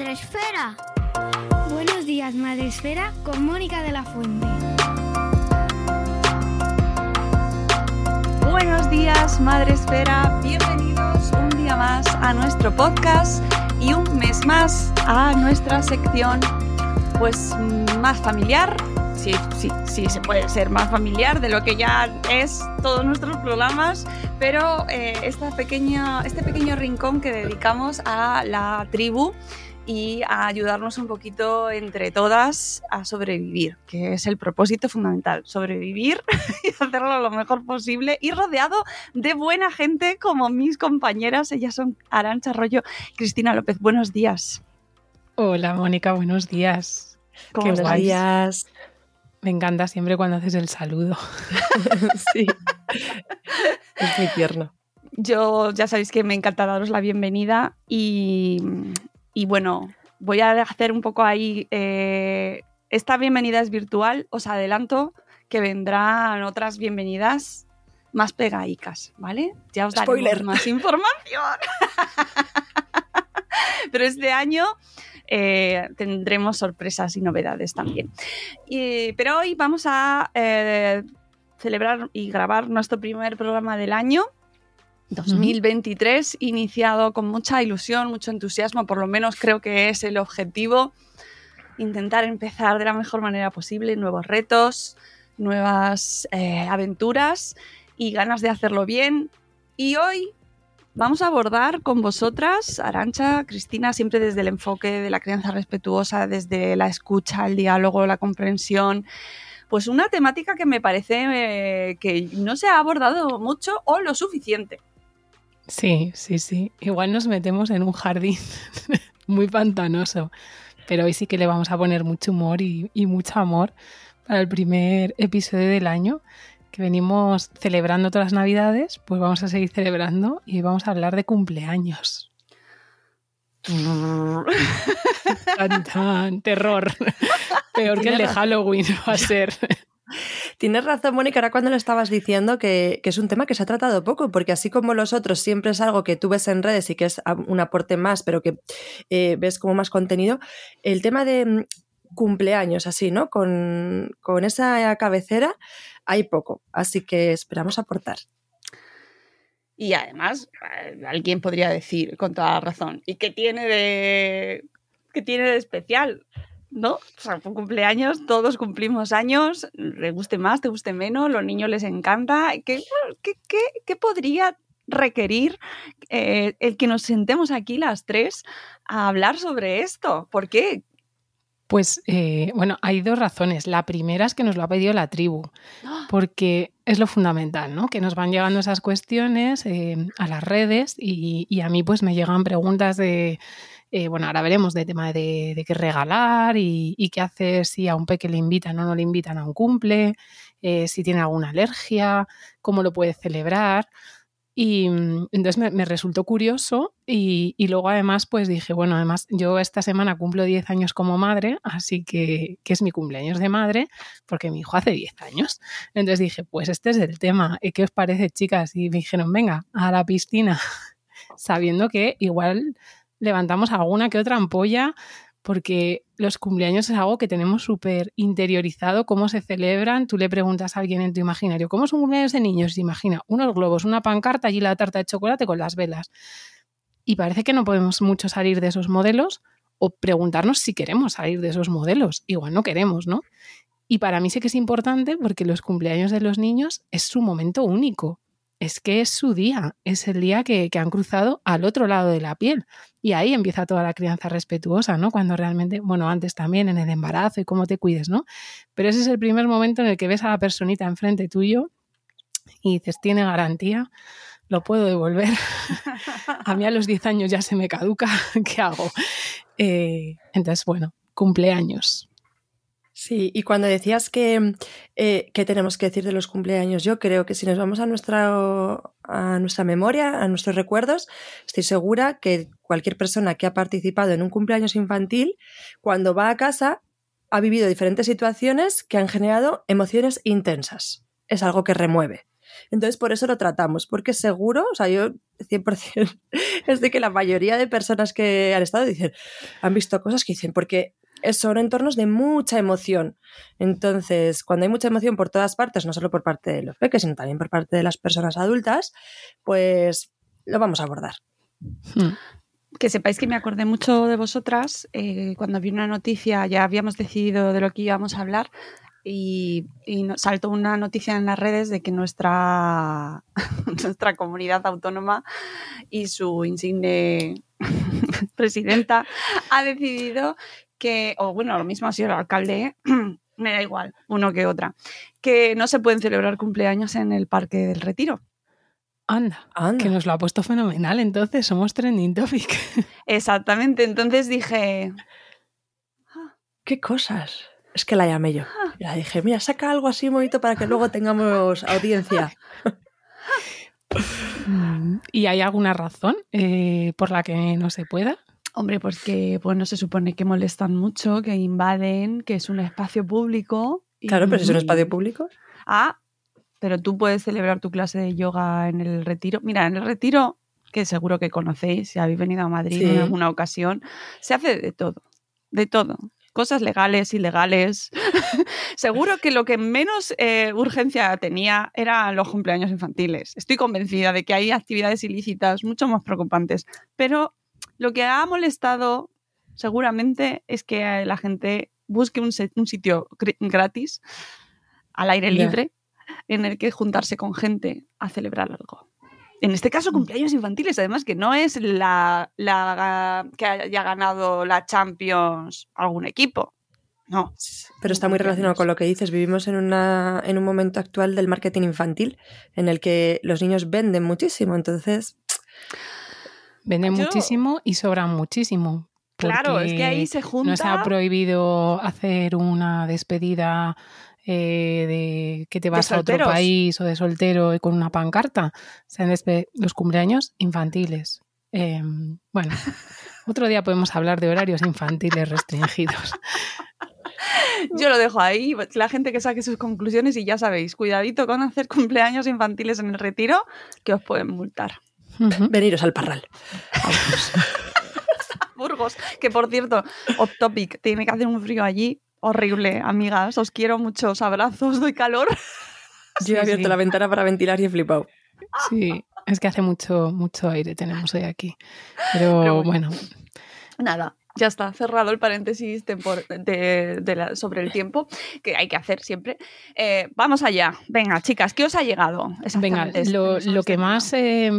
Días, Madre Esfera. Buenos días, Madre Esfera, con Mónica de la Fuente. Buenos días, Madre Esfera. Bienvenidos un día más a nuestro podcast y un mes más a nuestra sección, pues más familiar. Sí, sí, sí, se puede ser más familiar de lo que ya es todos nuestros programas, pero eh, esta pequeña, este pequeño rincón que dedicamos a la tribu y a ayudarnos un poquito entre todas a sobrevivir, que es el propósito fundamental, sobrevivir y hacerlo lo mejor posible y rodeado de buena gente como mis compañeras, ellas son Arancha Arroyo Cristina López. Buenos días. Hola Mónica, buenos días. ¿Cómo guay. días. Me encanta siempre cuando haces el saludo. sí. Es muy tierno. Yo ya sabéis que me encanta daros la bienvenida y, y bueno, voy a hacer un poco ahí. eh, esta bienvenida es virtual, os adelanto que vendrán otras bienvenidas más pegaicas, ¿vale? Ya os daremos Spoiler. más información. Pero este año eh, tendremos sorpresas y novedades también. Y- pero hoy vamos a eh, celebrar y grabar nuestro primer programa del año. 2023, iniciado con mucha ilusión, mucho entusiasmo, por lo menos creo que es el objetivo, intentar empezar de la mejor manera posible, nuevos retos, nuevas eh, aventuras y ganas de hacerlo bien. Y hoy vamos a abordar con vosotras, Arancha, Cristina, siempre desde el enfoque de la crianza respetuosa, desde la escucha, el diálogo, la comprensión, pues una temática que me parece eh, que no se ha abordado mucho o lo suficiente. Sí, sí, sí. Igual nos metemos en un jardín muy pantanoso, pero hoy sí que le vamos a poner mucho humor y, y mucho amor para el primer episodio del año que venimos celebrando todas las navidades, pues vamos a seguir celebrando y vamos a hablar de cumpleaños. Tan, tan, terror. Peor que el de Halloween va a ser. Tienes razón, Mónica, ahora cuando lo estabas diciendo que, que es un tema que se ha tratado poco, porque así como los otros siempre es algo que tú ves en redes y que es un aporte más, pero que eh, ves como más contenido, el tema de mm, cumpleaños, así, ¿no? Con, con esa cabecera hay poco, así que esperamos aportar. Y además, eh, alguien podría decir con toda razón, ¿y qué tiene de, qué tiene de especial? ¿No? O sea, por cumpleaños, todos cumplimos años, le guste más, te guste menos, los niños les encanta. ¿Qué, qué, qué- qué podría requerir eh, el que nos sentemos aquí las tres a hablar sobre esto? ¿Por qué? Pues eh, bueno, hay dos razones. La primera es que nos lo ha pedido la tribu, porque es lo fundamental, ¿no? Que nos van llegando esas cuestiones eh, a las redes y, y a mí pues me llegan preguntas de Eh, bueno, ahora veremos de tema de, qué regalar y, qué hacer si a un peque le invitan o no le invitan a un cumple, eh, si tiene alguna alergia, cómo lo puede celebrar. Y mm, entonces me, resultó curioso y, luego además pues dije, bueno, además yo esta semana cumplo 10 años como madre, así que, que es mi cumpleaños de madre, porque mi hijo hace 10 años. Entonces dije, pues este es el tema, ¿qué os parece chicas? Y me dijeron, venga, a la piscina, sabiendo que igual levantamos alguna que otra ampolla porque los cumpleaños es algo que tenemos súper interiorizado, cómo se celebran. Tú le preguntas a alguien en tu imaginario, ¿cómo es un cumpleaños de niños? Imagina unos globos, una pancarta y la tarta de chocolate con las velas. Y parece que no podemos mucho salir de esos modelos o preguntarnos si queremos salir de esos modelos. Igual no queremos, ¿no? Y para mí sí que es importante porque los cumpleaños de los niños es su momento único es que es su día, es el día que, han cruzado al otro lado de la piel. Y ahí empieza toda la crianza respetuosa, ¿no? Cuando realmente, bueno, antes también en el embarazo y cómo te cuides, ¿no? Pero ese es el primer momento en el que ves a la personita enfrente tuyo y dices, tiene garantía, lo puedo devolver. a mí a los 10 años ya se me caduca, ¿qué hago? Eh, entonces, bueno, cumpleaños. Sí, y cuando decías que, eh, tenemos que decir de los cumpleaños, yo creo que si nos vamos a nuestra, a nuestra memoria, a nuestros recuerdos, estoy segura que cualquier persona que ha participado en un cumpleaños infantil, cuando va a casa, ha vivido diferentes situaciones que han generado emociones intensas. Es algo que remueve. Entonces, por eso lo tratamos, porque seguro, o sea, yo 100% es de que la mayoría de personas que han estado dicen, han visto cosas que dicen, porque son entornos de mucha emoción. Entonces, cuando hay mucha emoción por todas partes, no solo por parte de los peques, sino también por parte de las personas adultas, pues lo vamos a abordar. Hmm. Que sepáis que me acordé mucho de vosotras eh, cuando vi una noticia, ya habíamos decidido de lo que íbamos a hablar, y, saltó una noticia en las redes de que nuestra, nuestra comunidad autónoma y su insigne presidenta ha decidido que, o bueno, lo mismo ha sido el alcalde, me da igual, uno que otra, que no se pueden celebrar cumpleaños en el Parque del Retiro. Anda, Anda, que nos lo ha puesto fenomenal, entonces somos trending topic. Exactamente, entonces dije... Ah, ¿Qué cosas? Es que la llamé yo. Ah. la dije, mira, saca algo así bonito para que luego tengamos audiencia. Mm, ¿Y hay alguna razón eh, por la que no se pueda? Hombre, pues que pues no se supone que molestan mucho, que invaden, que es un espacio público. Claro, pero es un espacio público. Ah, pero tú puedes celebrar tu clase de yoga en el retiro. Mira, en el retiro, que seguro que conocéis, si habéis venido a Madrid en alguna ocasión, se hace de todo, de todo. Cosas legales, ilegales. seguro que lo que menos eh, urgencia tenía eran los cumpleaños infantiles. Estoy convencida de que hay actividades ilícitas mucho más preocupantes, pero lo que ha molestado seguramente es que la gente busque un, sitio gratis, al aire libre, en el que juntarse con gente a celebrar algo. En este caso, mm. cumpleaños infantiles, además que no es la, que haya ganado la Champions algún equipo. No. Pero está muy relacionado con lo que dices. Vivimos en, una, en un momento actual del marketing infantil en el que los niños venden muchísimo. Entonces, Venden muchísimo y sobran muchísimo. Claro, es que ahí se junta. No se ha prohibido hacer una despedida eh, de que te vas a otro país o de soltero con una pancarta. O los cumpleaños infantiles. Em, bueno, otro día podemos hablar de horarios infantiles restringidos. Yo lo dejo ahí, la gente que saque sus conclusiones y ya sabéis, cuidadito con hacer cumpleaños infantiles en el retiro, que os pueden multar. Veniros al Parral. Burgos, que por cierto, off topic, tiene que hacer un frío allí horrible, amigas. Os quiero muchos abrazos, doy calor. Yo he abierto la ventana para ventilar y he flipado. Sí, es que hace mucho, mucho aire tenemos hoy aquí. Pero, bueno. Nada, ya está, cerrado el paréntesis de, sobre el tiempo que hay que hacer siempre. Eh, vamos allá. Venga, chicas, ¿qué os ha llegado? Venga, lo, que más. Eh,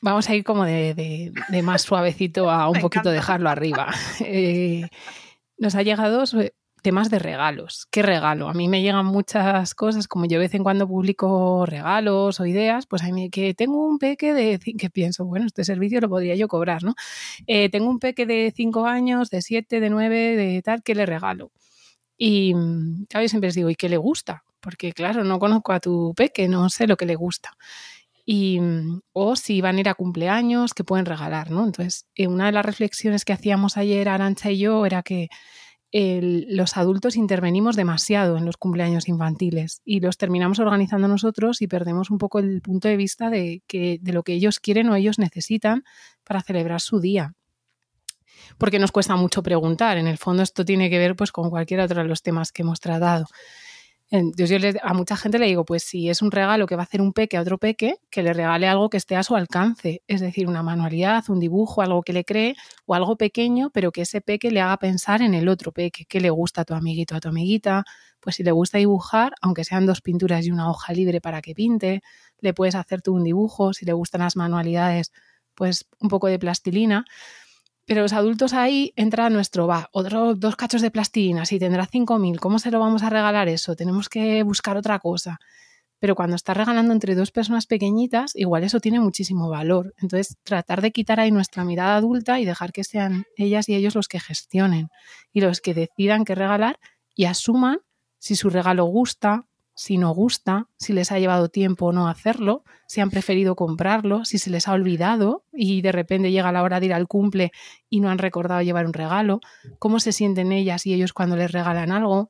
vamos a ir como de, más suavecito a un poquito dejarlo arriba. Eh, nos ha llegado temas de regalos. ¿Qué regalo? A mí me llegan muchas cosas, como yo de vez en cuando publico regalos o ideas, pues a mí que tengo un peque de, que pienso, bueno, este servicio lo podría yo cobrar, ¿no? Eh, tengo un peque de 5 años, de 7, de 9, de tal, ¿qué le regalo? Y claro, yo siempre les digo, ¿y qué le gusta? Porque claro, no conozco a tu peque, no sé lo que le gusta. Y, o si van a ir a cumpleaños, que pueden regalar, ¿no? Entonces, eh, una de las reflexiones que hacíamos ayer Arancha y yo era que los adultos intervenimos demasiado en los cumpleaños infantiles y los terminamos organizando nosotros y perdemos un poco el punto de vista de, que, de lo que ellos quieren o ellos necesitan para celebrar su día. Porque nos cuesta mucho preguntar. En el fondo esto tiene que ver pues, con cualquier otro de los temas que hemos tratado. Entonces yo a mucha gente le digo, pues si es un regalo que va a hacer un peque a otro peque, que le regale algo que esté a su alcance, es decir, una manualidad, un dibujo, algo que le cree o algo pequeño, pero que ese peque le haga pensar en el otro peque, que le gusta a tu amiguito, a tu amiguita, pues si le gusta dibujar, aunque sean dos pinturas y una hoja libre para que pinte, le puedes hacer tú un dibujo, si le gustan las manualidades, pues un poco de plastilina. Pero los adultos ahí entra nuestro, va, otro, dos cachos de plastilina, si tendrá 5.000, ¿cómo se lo vamos a regalar eso? Tenemos que buscar otra cosa. Pero cuando estás regalando entre dos personas pequeñitas, igual eso tiene muchísimo valor. Entonces, tratar de quitar ahí nuestra mirada adulta y dejar que sean ellas y ellos los que gestionen y los que decidan qué regalar y asuman si su regalo gusta, si no gusta, si les ha llevado tiempo no hacerlo, si han preferido comprarlo, si se les ha olvidado y de repente llega la hora de ir al cumple y no han recordado llevar un regalo, cómo se sienten ellas y ellos cuando les regalan algo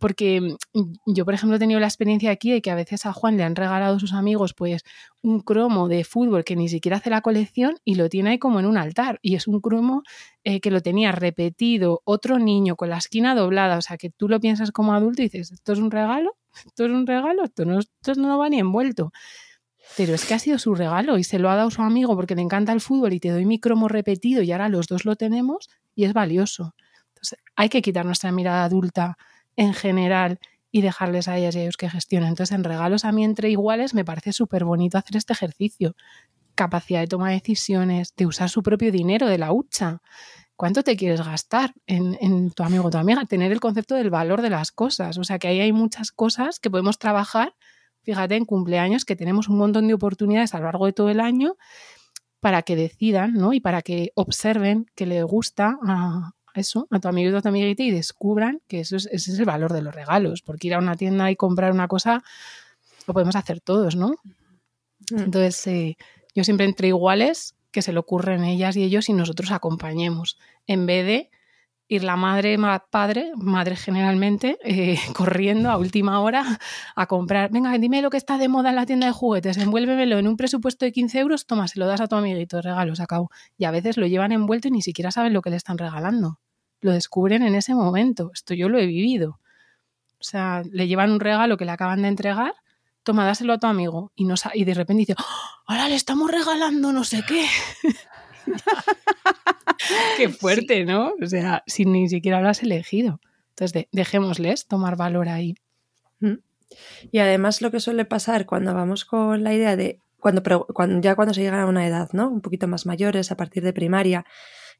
porque mm, yo, por ejemplo, he tenido la experiencia aquí de que a veces a Juan le han regalado a sus amigos pues un cromo de fútbol que ni siquiera hace la colección y lo tiene ahí como en un altar. Y es un cromo eh, que lo tenía repetido otro niño con la esquina doblada. O sea, que tú lo piensas como adulto y dices, ¿esto es un regalo? ¿Esto es un regalo? Esto no, esto no va ni envuelto. Pero es que ha sido su regalo y se lo ha dado su amigo porque le encanta el fútbol y te doy mi cromo repetido y ahora los dos lo tenemos y es valioso. Entonces, hay que quitar nuestra mirada adulta en general y dejarles a ellas y a ellos que gestionen. Entonces, en regalos a mí entre iguales me parece súper bonito hacer este ejercicio. Capacidad de tomar decisiones, de usar su propio dinero de la hucha. ¿Cuánto te quieres gastar en, tu amigo o tu amiga? Tener el concepto del valor de las cosas. O sea que ahí hay muchas cosas que podemos trabajar. Fíjate, en cumpleaños que tenemos un montón de oportunidades a lo largo de todo el año para que decidan ¿no? y para que observen que le gusta a, eso, a tu amigo y a tu amiguita y descubran que eso es, ese es el valor de los regalos, porque ir a una tienda y comprar una cosa lo podemos hacer todos, ¿no? Mm. Entonces, eh, yo siempre entre iguales que se le ocurren ellas y ellos y nosotros acompañemos, en vez de ir la madre, padre, madre generalmente, eh, corriendo a última hora a comprar, venga, dime lo que está de moda en la tienda de juguetes, envuélvemelo en un presupuesto de 15 euros, toma, se lo das a tu amiguito, regalo, se acabó. Y a veces lo llevan envuelto y ni siquiera saben lo que le están regalando. Lo descubren en ese momento. Esto yo lo he vivido. O sea, le llevan un regalo que le acaban de entregar, toma, dáselo a tu amigo. Y, no, y de repente dice, ¡Oh, ahora le estamos regalando no sé qué. Qué fuerte, ¿no? O sea, si ni siquiera lo has elegido. Entonces, dejémosles tomar valor ahí. Y además lo que suele pasar cuando vamos con la idea de, cuando, cuando ya cuando se llega a una edad, ¿no? Un poquito más mayores, a partir de primaria,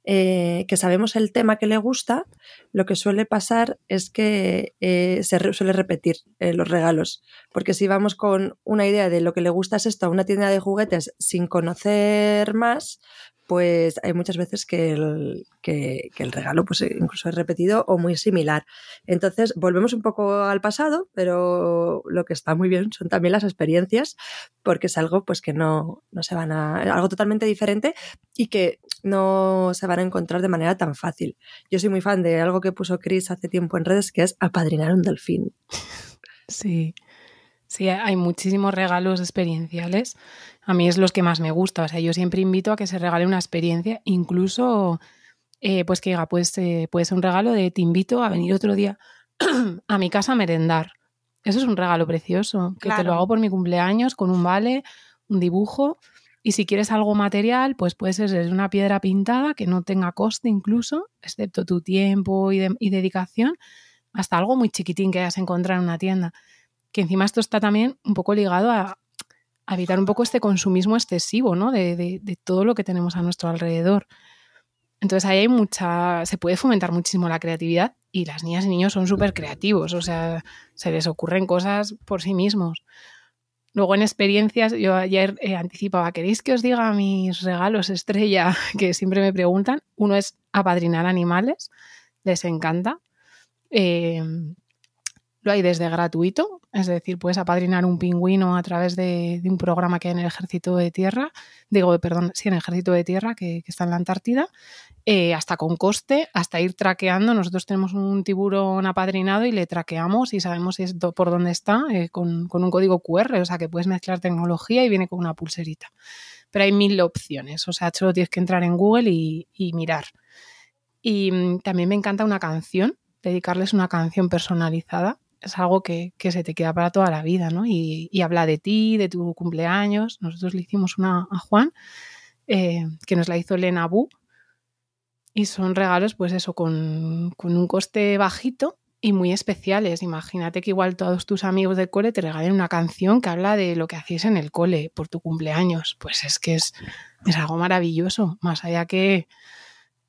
eh, que sabemos el tema que le gusta, lo que suele pasar es que eh, se suele repetir eh, los regalos. Porque si vamos con una idea de lo que le gusta es esto a una tienda de juguetes sin conocer más, pues hay muchas veces que el, que, el, regalo pues incluso es repetido o muy similar. Entonces, volvemos un poco al pasado, pero lo que está muy bien son también las experiencias, porque es algo pues que no, no se van a... algo totalmente diferente y que no se van a encontrar de manera tan fácil. Yo soy muy fan de algo que puso Chris hace tiempo en redes, que es apadrinar un delfín. Sí, sí, hay muchísimos regalos experienciales a mí es los que más me gusta. O sea, yo siempre invito a que se regale una experiencia, incluso eh, pues que diga, pues eh, puede ser un regalo de te invito a venir otro día a mi casa a merendar. Eso es un regalo precioso, que te lo hago por mi cumpleaños con un vale, un dibujo. Y si quieres algo material, pues puede ser una piedra pintada que no tenga coste incluso, excepto tu tiempo y, y dedicación, hasta algo muy chiquitín que hayas encontrado en una tienda. Que encima esto está también un poco ligado a, evitar un poco este consumismo excesivo, ¿no? De, todo lo que tenemos a nuestro alrededor. Entonces ahí hay mucha, se puede fomentar muchísimo la creatividad y las niñas y niños son súper creativos, o sea, se les ocurren cosas por sí mismos. Luego en experiencias, yo ayer eh, anticipaba, ¿queréis que os diga mis regalos estrella que siempre me preguntan? Uno es apadrinar animales, les encanta. Eh, lo hay desde gratuito, es decir, puedes apadrinar un pingüino a través de, un programa que hay en el Ejército de Tierra, digo, perdón, sí, en el Ejército de Tierra, que, está en la Antártida, eh, hasta con coste, hasta ir traqueando. Nosotros tenemos un tiburón apadrinado y le traqueamos y sabemos por dónde está eh, con, un código QR, o sea que puedes mezclar tecnología y viene con una pulserita. Pero hay mil opciones, o sea, solo tienes que entrar en Google y, y mirar. Y mm, también me encanta una canción, dedicarles una canción personalizada es algo que, se te queda para toda la vida, ¿no? Y, habla de ti, de tu cumpleaños. Nosotros le hicimos una a Juan, eh, que nos la hizo Elena Bu, y son regalos, pues eso, con, un coste bajito y muy especiales. Imagínate que igual todos tus amigos del cole te regalen una canción que habla de lo que hacías en el cole por tu cumpleaños. Pues es que es, es algo maravilloso, más allá que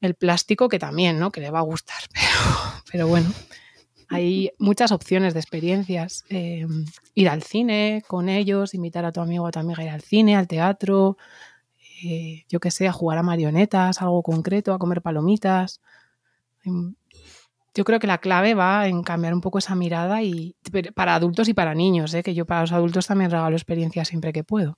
el plástico que también, ¿no? Que le va a gustar, pero bueno. Hay muchas opciones de experiencias. Eh, ir al cine con ellos, invitar a tu amigo o a tu amiga a ir al cine, al teatro, eh, yo qué sé, a jugar a marionetas, algo concreto, a comer palomitas. Em, yo creo que la clave va en cambiar un poco esa mirada y para adultos y para niños, ¿eh? que yo para los adultos también regalo experiencias siempre que puedo.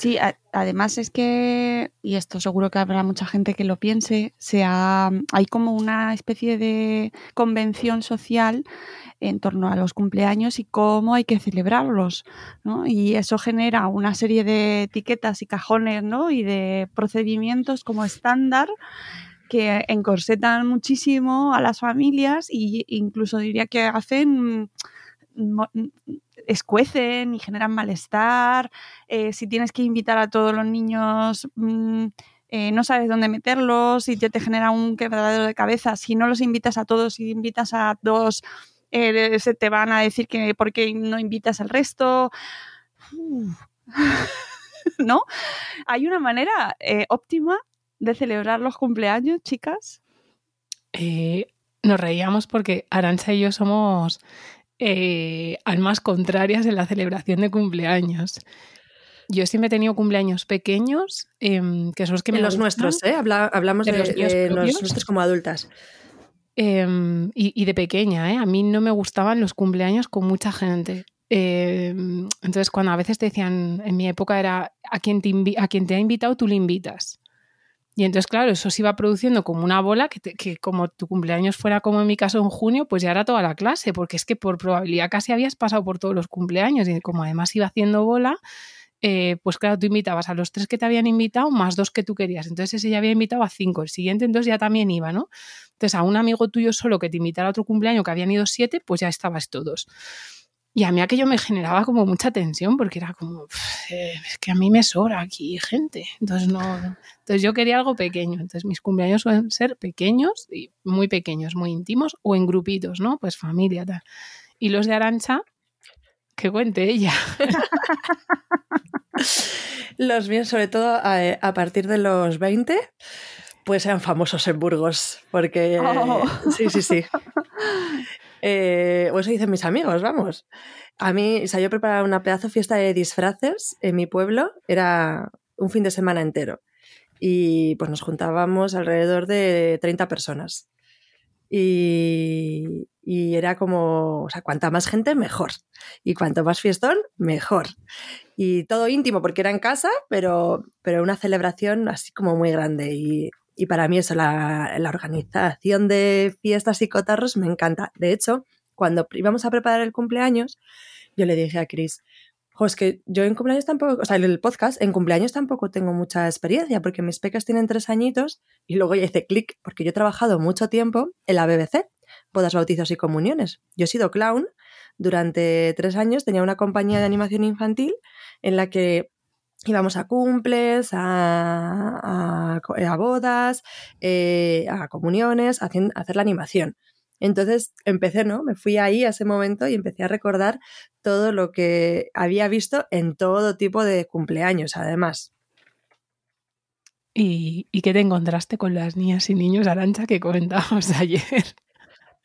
Sí, además es que, y esto seguro que habrá mucha gente que lo piense, sea, hay como una especie de convención social en torno a los cumpleaños y cómo hay que celebrarlos, ¿no? Y eso genera una serie de etiquetas y cajones, ¿no? Y de procedimientos como estándar que encorsetan muchísimo a las familias e incluso diría que hacen escuecen y generan malestar, eh, si tienes que invitar a todos los niños, mm, eh, no sabes dónde meterlos, y te, te genera un quebradero de cabeza, si no los invitas a todos, si invitas a dos, eh, se te van a decir que por qué no invitas al resto. ¿No? ¿Hay una manera óptima de celebrar los cumpleaños, chicas? nos reíamos porque Arancha y yo somos eh, almas contrarias en la celebración de cumpleaños. Yo siempre he tenido cumpleaños pequeños, em, que son los que me los nuestros, ¿eh? hablamos de, los, nuestros como adultas. Em, y, de pequeña, ¿eh? A mí no me gustaban los cumpleaños con mucha gente. Em, entonces, cuando a veces te decían, en mi época era, a quien te, a quien te ha invitado, tú le invitas. Y entonces, claro, eso se iba produciendo como una bola que, como tu cumpleaños fuera como en mi caso en junio, pues ya era toda la clase, porque es que por probabilidad casi habías pasado por todos los cumpleaños y como además iba haciendo bola, eh, pues claro, tú invitabas a los tres que te habían invitado más dos que tú querías. Entonces ese ya había invitado a cinco, el siguiente entonces ya también iba, ¿no? Entonces a un amigo tuyo solo que te invitara a otro cumpleaños que habían ido siete, pues ya estabas todos. Y a mí aquello me generaba como mucha tensión porque era como, eh, es que a mí me sobra aquí gente. Entonces, no, entonces yo quería algo pequeño. Entonces mis cumpleaños suelen ser pequeños y muy pequeños, muy íntimos o en grupitos, ¿no? Pues familia, tal. Y los de Arancha, que cuente ella. los míos, sobre todo a, partir de los 20, pues eran famosos en Burgos, porque... Oh. Sí, sí, sí. Eh, o eso dicen mis amigos, vamos. A mí, o sea, yo preparaba una pedazo fiesta de disfraces en mi pueblo, era un fin de semana entero. y pues nos juntábamos alrededor de 30 personas. Y, y, era como, o sea, cuanta más gente, mejor. Y cuanto más fiestón, mejor. Y todo íntimo, porque era en casa, pero, pero una celebración así como muy grande. Y, y para mí eso, la, la, organización de fiestas y cotarros me encanta. De hecho, cuando íbamos a preparar el cumpleaños, yo le dije a Chris, es que yo en cumpleaños tampoco, o sea, el podcast, en cumpleaños tampoco tengo mucha experiencia, porque mis pecas tienen tres añitos y luego ya hice clic, porque yo he trabajado mucho tiempo en la BBC, bodas, bautizos y comuniones. Yo he sido clown durante tres años, tenía una compañía de animación infantil en la que íbamos a cumples, a, a, bodas, eh, a comuniones, a hacer la animación. Entonces empecé, ¿no? Me fui ahí a ese momento y empecé a recordar todo lo que había visto en todo tipo de cumpleaños, además. ¿Y, qué te encontraste con las niñas y niños, Arancha, que comentábamos ayer?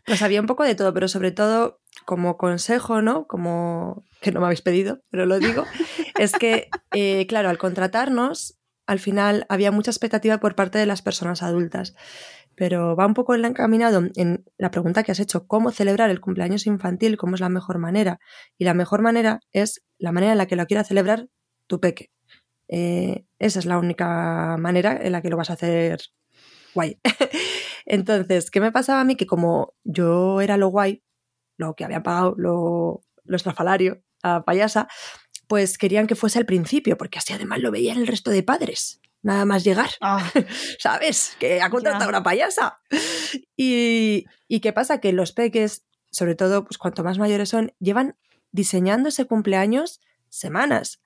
Pues había un poco de todo, pero sobre todo como consejo, ¿no? Como que no me habéis pedido, pero lo digo, es que, eh, claro, al contratarnos, al final había mucha expectativa por parte de las personas adultas pero va un poco encaminado en la pregunta que has hecho, ¿cómo celebrar el cumpleaños infantil? ¿Cómo es la mejor manera? Y la mejor manera es la manera en la que lo quiera celebrar tu peque. Eh, esa es la única manera en la que lo vas a hacer guay. Entonces, ¿qué me pasaba a mí? Que como yo era lo guay, lo que habían pagado, lo, lo estrafalario, a payasa, pues querían que fuese al principio, porque así además lo veían el resto de padres nada más llegar. Ah. ¿Sabes? Que ha contratado una payasa. Y, y, qué pasa? Que los peques, sobre todo, pues cuanto más mayores son, llevan diseñando ese cumpleaños semanas.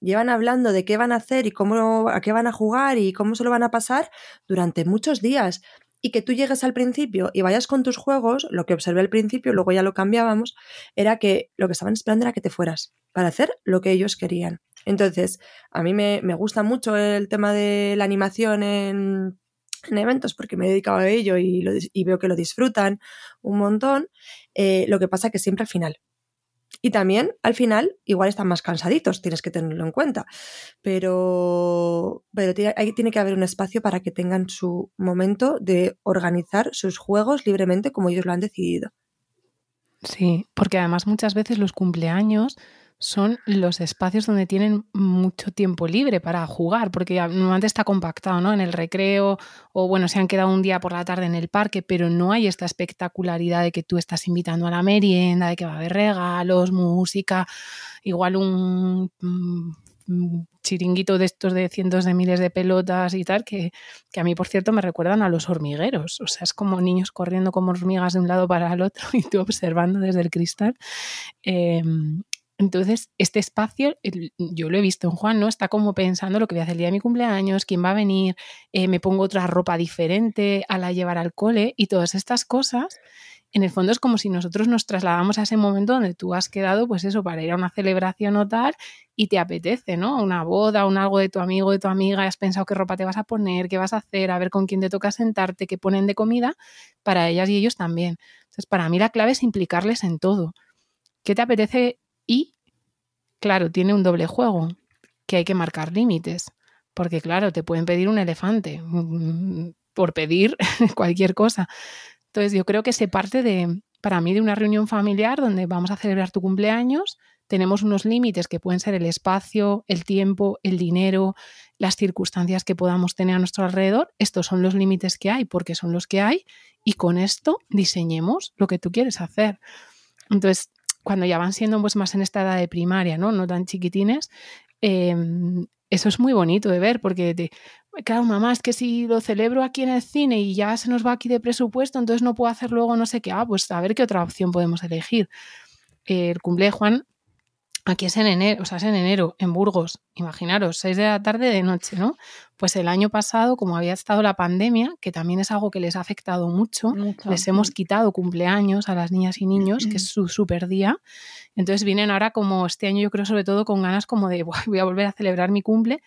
Llevan hablando de qué van a hacer y cómo, a qué van a jugar y cómo se lo van a pasar durante muchos días. Y que tú llegues al principio y vayas con tus juegos, lo que observé al principio, luego ya lo cambiábamos, era que lo que estaban esperando era que te fueras para hacer lo que ellos querían. Entonces, a mí me, gusta mucho el tema de la animación en, eventos porque me he dedicado a ello y, veo que lo disfrutan un montón. Eh, lo que pasa que siempre al final. Y también al final igual están más cansaditos, tienes que tenerlo en cuenta. Pero, pero tiene que haber un espacio para que tengan su momento de organizar sus juegos libremente como ellos lo han decidido. Sí, porque además muchas veces los cumpleaños son los espacios donde tienen mucho tiempo libre para jugar, porque normalmente está compactado, ¿no? En el recreo o bueno, se han quedado un día por la tarde en el parque, pero no hay esta espectacularidad de que tú estás invitando a la merienda, de que va a haber regalos, música, igual un, chiringuito de estos de cientos de miles de pelotas y tal, que, a mí, por cierto, me recuerdan a los hormigueros. O sea, es como niños corriendo como hormigas de un lado para el otro y tú observando desde el cristal. Em, entonces, este espacio, yo lo he visto en Juan, ¿no? Está como pensando lo que voy a hacer el día de mi cumpleaños, quién va a venir, eh, me pongo otra ropa diferente a la llevar al cole y todas estas cosas. En el fondo es como si nosotros nos trasladamos a ese momento donde tú has quedado, pues eso, para ir a una celebración o tal y te apetece, ¿no? Una boda, un algo de tu amigo, de tu amiga, has pensado qué ropa te vas a poner, qué vas a hacer, a ver con quién te toca sentarte, qué ponen de comida, para ellas y ellos también. Entonces, para mí la clave es implicarles en todo. ¿Qué te apetece y, claro, tiene un doble juego, que hay que marcar límites, porque claro, te pueden pedir un elefante mm, por pedir cualquier cosa. Entonces yo creo que se parte de, para mí, de una reunión familiar donde vamos a celebrar tu cumpleaños, tenemos unos límites que pueden ser el espacio, el tiempo, el dinero, las circunstancias que podamos tener a nuestro alrededor. Estos son los límites que hay porque son los que hay y con esto diseñemos lo que tú quieres hacer. Entonces, cuando ya van siendo pues, más en esta edad de primaria, ¿no? No tan chiquitines, em, eso es muy bonito de ver porque, claro, mamá, es que si lo celebro aquí en el cine y ya se nos va aquí de presupuesto, entonces no puedo hacer luego no sé qué, ah, pues a ver qué otra opción podemos elegir. El cumple Juan Aquí es en enero, o sea, es en enero, en Burgos. Imaginaros, 6 de la tarde de noche, ¿no? Pues el año pasado, como había estado la pandemia, que también es algo que les ha afectado mucho, les hemos quitado cumpleaños a las niñas y niños, que es su super día. Entonces vienen ahora como este año, yo creo, sobre todo con ganas como de voy a volver a celebrar mi cumple.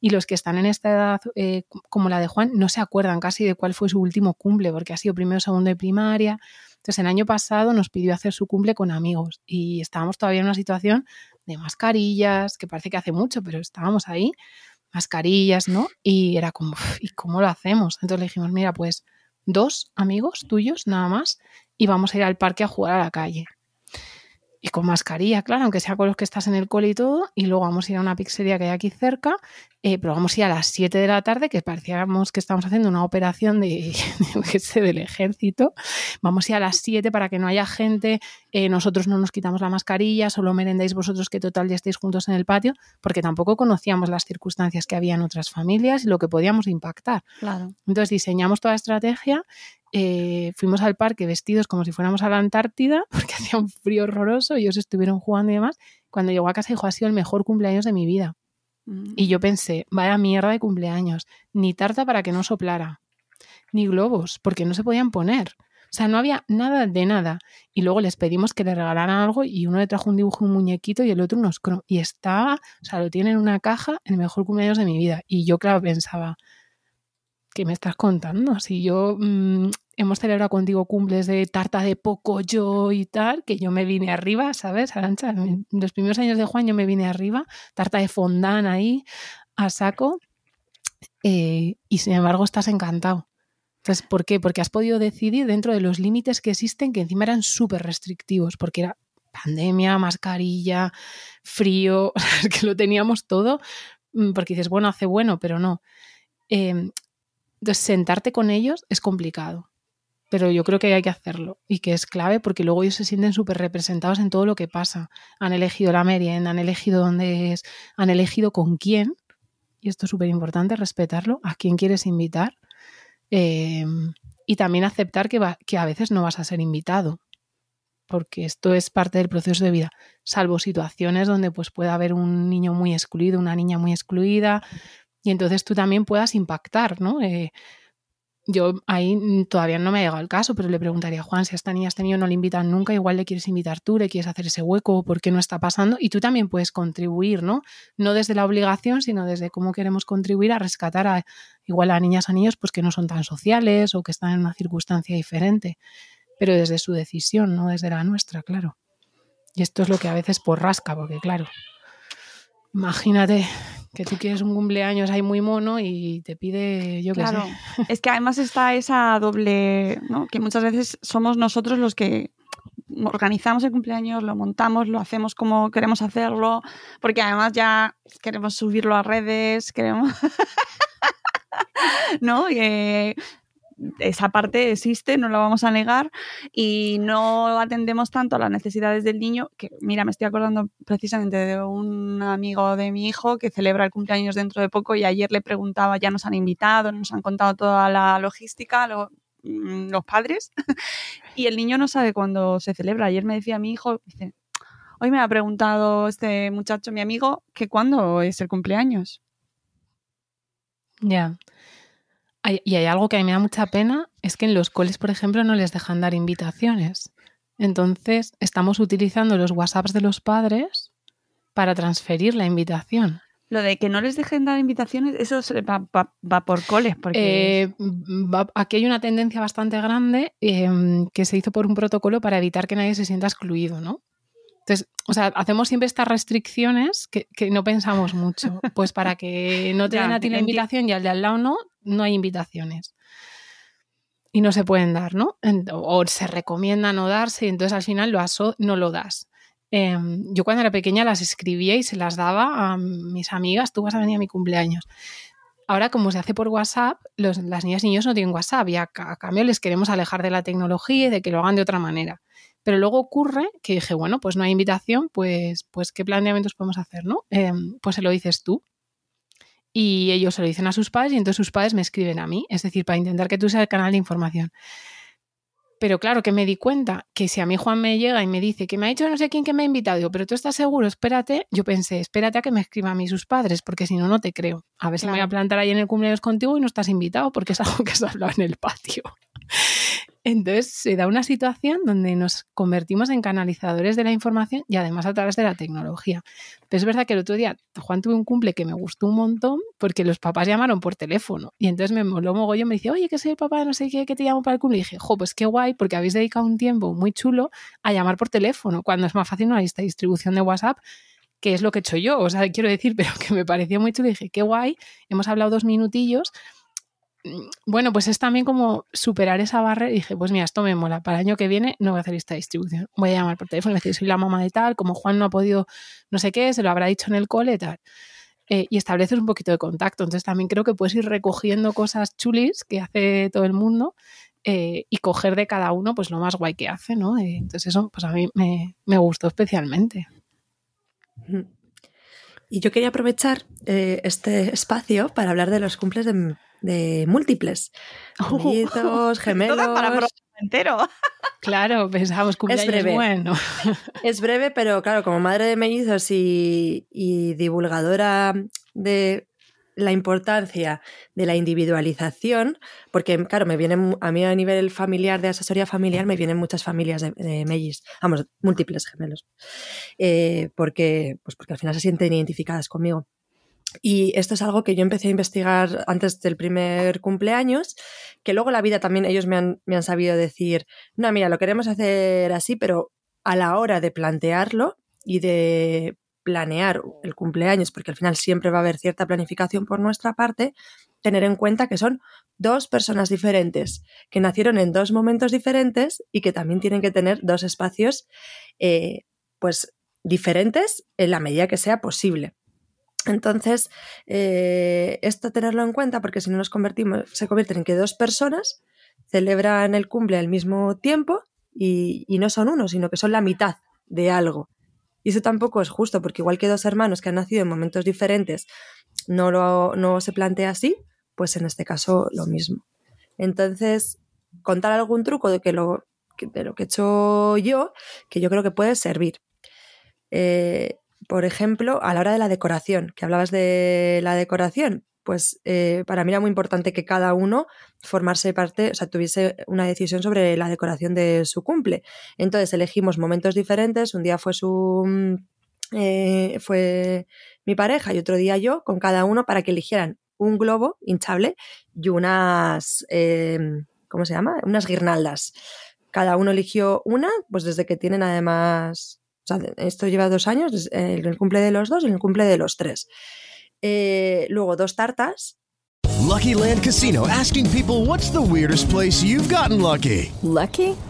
Y los que están en esta edad, eh, como la de Juan, no se acuerdan casi de cuál fue su último cumple, porque ha sido primero, segundo de primaria. Entonces, el año pasado nos pidió hacer su cumple con amigos y estábamos todavía en una situación de mascarillas, que parece que hace mucho, pero estábamos ahí. mascarillas, ¿no? Y era como, ¿y cómo lo hacemos? Entonces le dijimos, mira, pues dos amigos tuyos nada más y vamos a ir al parque a jugar a la calle y con mascarilla, claro, aunque sea con los que estás en el cole y todo, y luego vamos a ir a una pizzería que hay aquí cerca, eh, pero vamos a ir a las 7 de la tarde, que parecíamos que estamos haciendo una operación de, de sé, del ejército, vamos a ir a las 7 para que no haya gente, eh, nosotros no nos quitamos la mascarilla, solo merendéis vosotros que total ya estéis juntos en el patio, porque tampoco conocíamos las circunstancias que había en otras familias y lo que podíamos impactar. Claro. Entonces diseñamos toda la estrategia eh, fuimos al parque vestidos como si fuéramos a la Antártida, porque hacía un frío horroroso, ellos estuvieron jugando y demás. Cuando llegó a casa dijo, ha sido el mejor cumpleaños de mi vida. Mm. Y yo pensé, vaya mierda de cumpleaños, ni tarta para que no soplara, ni globos, porque no se podían poner. O sea, no había nada de nada. Y luego les pedimos que le regalaran algo y uno le trajo un dibujo, un muñequito y el otro unos cromos. Y estaba, o sea, lo tiene en una caja, el mejor cumpleaños de mi vida. Y yo, claro, pensaba, ¿qué me estás contando? Si yo mm, hemos celebrado contigo cumples de tarta de poco yo y tal, que yo me vine arriba, ¿sabes? Arancha, en los primeros años de Juan yo me vine arriba, tarta de fondant ahí, a saco, eh, y sin embargo estás encantado. Entonces, ¿por qué? Porque has podido decidir dentro de los límites que existen, que encima eran súper restrictivos, porque era pandemia, mascarilla, frío, que lo teníamos todo, mm, porque dices, bueno, hace bueno, pero no. Eh, entonces, sentarte con ellos es complicado pero yo creo que hay que hacerlo y que es clave porque luego ellos se sienten súper representados en todo lo que pasa. Han elegido la merienda, han elegido dónde es, han elegido con quién, y esto es súper importante, respetarlo, a quién quieres invitar eh, y también aceptar que a veces no vas a ser invitado, porque esto es parte del proceso de vida, salvo situaciones donde pues pueda haber un niño muy excluido, una niña muy excluida, y entonces tú también puedas impactar, ¿no? Eh, yo ahí todavía no me ha llegado el caso, pero le preguntaría a Juan si a esta niña, a este niño no le invitan nunca, igual le quieres invitar tú, le quieres hacer ese hueco, por qué no está pasando, y tú también puedes contribuir, ¿no? No desde la obligación, sino desde cómo queremos contribuir a rescatar a igual a niñas a niños pues que no son tan sociales o que están en una circunstancia diferente, pero desde su decisión, no desde la nuestra, claro. Y esto es lo que a veces por rasca, porque claro, imagínate que tú quieres un cumpleaños ahí muy mono y te pide, yo qué Claro, sé. es que además está esa doble, ¿no? que muchas veces somos nosotros los que organizamos el cumpleaños, lo montamos, lo hacemos como queremos hacerlo, porque además ya queremos subirlo a redes, queremos... ¿No? Y, eh, esa parte existe, no lo vamos a negar, y no atendemos tanto a las necesidades del niño, que mira, me estoy acordando precisamente de un amigo de mi hijo que celebra el cumpleaños dentro de poco y ayer le preguntaba, ya nos han invitado, nos han contado toda la logística, lo, mm, los padres, y el niño no sabe cuándo se celebra. Ayer me decía mi hijo, dice, hoy me ha preguntado este muchacho, mi amigo, que cuándo es el cumpleaños. Ya. Hay- y hay algo que a mí me da mucha pena, es que en los coles, por ejemplo, no les dejan dar invitaciones. Entonces, estamos utilizando los WhatsApps de los padres para transferir la invitación. Lo de que no les dejen dar invitaciones, eso se va, va- va por coles, porque Eh, va- aquí hay una tendencia bastante grande eh, que se hizo por un protocolo para evitar que nadie se sienta excluido, ¿no? Entonces, o sea, hacemos siempre estas restricciones que, que no pensamos mucho. Pues para que no te Ya, den a ti la invitación y al de al lado no, no hay invitaciones. Y no se pueden dar, ¿no? O se recomienda no darse y entonces al final lo aso- no lo das. Eh, yo cuando era pequeña las escribía y se las daba a mis amigas, tú vas a venir a mi cumpleaños. Ahora, como se hace por WhatsApp, los- las niñas y niños no tienen WhatsApp y a, a cambio les queremos alejar de la tecnología y de que lo hagan de otra manera. Pero luego ocurre que dije, bueno, pues no hay invitación, pues, pues ¿qué planteamientos podemos hacer, no? Eh, pues se lo dices tú. Y ellos se lo dicen a sus padres y entonces sus padres me escriben a mí, es decir, para intentar que tú seas el canal de información. Pero claro que me di cuenta que si a mí Juan me llega y me dice que me ha dicho no sé quién que me ha invitado, digo, pero tú estás seguro, espérate, yo pensé, espérate a que me escriban a mí sus padres, porque si no, no te creo. A ver si me voy a plantar ahí en el cumpleaños contigo y no estás invitado, porque es algo que has hablado en el patio. Entonces se da una situación donde nos convertimos en canalizadores de la información y además a través de la tecnología. Pero es verdad que el otro día Juan tuve un cumple que me gustó un montón porque los papás llamaron por teléfono y entonces me moló mogollón, me dice, oye, que soy el papá no sé qué, que te llamo para el cumple. Y dije, jo, pues qué guay porque habéis dedicado un tiempo muy chulo a llamar por teléfono, cuando es más fácil una lista de distribución de WhatsApp que es lo que he hecho yo, o sea, quiero decir, pero que me pareció muy chulo y dije, qué guay, hemos hablado dos minutillos. Mm, bueno, pues es también como superar esa barrera y dije, pues mira, esto me mola, para el año que viene no voy a hacer esta distribución, voy a llamar por teléfono y decir, soy la mamá de tal, como Juan no ha podido, no sé qué, se lo habrá dicho en el cole, tal. Eh, y estableces un poquito de contacto. Entonces también creo que puedes ir recogiendo cosas chulis que hace todo el mundo eh, y coger de cada uno pues lo más guay que hace, ¿no? Eh, entonces eso pues a mí me, gustó especialmente. Y yo quería aprovechar este espacio para hablar de los cumples de, múltiples. gemelos. para entero. Claro, pensamos cumpleaños es breve. bueno. Es breve, pero claro, como madre de mellizos y, divulgadora de la importancia de la individualización, porque claro, me vienen a mí a nivel familiar, de asesoría familiar, me vienen muchas familias de, de vamos, múltiples gemelos, eh, porque, pues porque al final se sienten identificadas conmigo. Y esto es algo que yo empecé a investigar antes del primer cumpleaños, que luego la vida también ellos me han, me han sabido decir, no, mira, lo queremos hacer así, pero a la hora de plantearlo y de planear el cumpleaños, porque al final siempre va a haber cierta planificación por nuestra parte, tener en cuenta que son dos personas diferentes, que nacieron en dos momentos diferentes y que también tienen que tener dos espacios eh, pues diferentes en la medida que sea posible. Entonces, eh, esto tenerlo en cuenta porque si no nos convertimos, se convierten en que dos personas celebran el cumple al mismo tiempo y, no son uno, sino que son la mitad de algo. Y eso tampoco es justo, porque igual que dos hermanos que han nacido en momentos diferentes no, lo, no se plantea así, pues en este caso lo mismo. Entonces, contar algún truco de, que lo, de lo que he hecho yo, que yo creo que puede servir. Eh, por ejemplo, a la hora de la decoración, que hablabas de la decoración, pues eh, para mí era muy importante que cada uno formarse parte, o sea, tuviese una decisión sobre la decoración de su cumple. Entonces elegimos momentos diferentes, un día fue su... Mm, eh, fue mi pareja y otro día yo, con cada uno para que eligieran un globo hinchable y unas, eh, ¿cómo se llama? Unas guirnaldas. Cada uno eligió una, pues desde que tienen además o sea, esto lleva dos años, en el cumple de los dos y en el cumple de los tres. Eh, luego dos tartas. Lucky Land Casino, asking people what's the weirdest place you've gotten lucky. Lucky?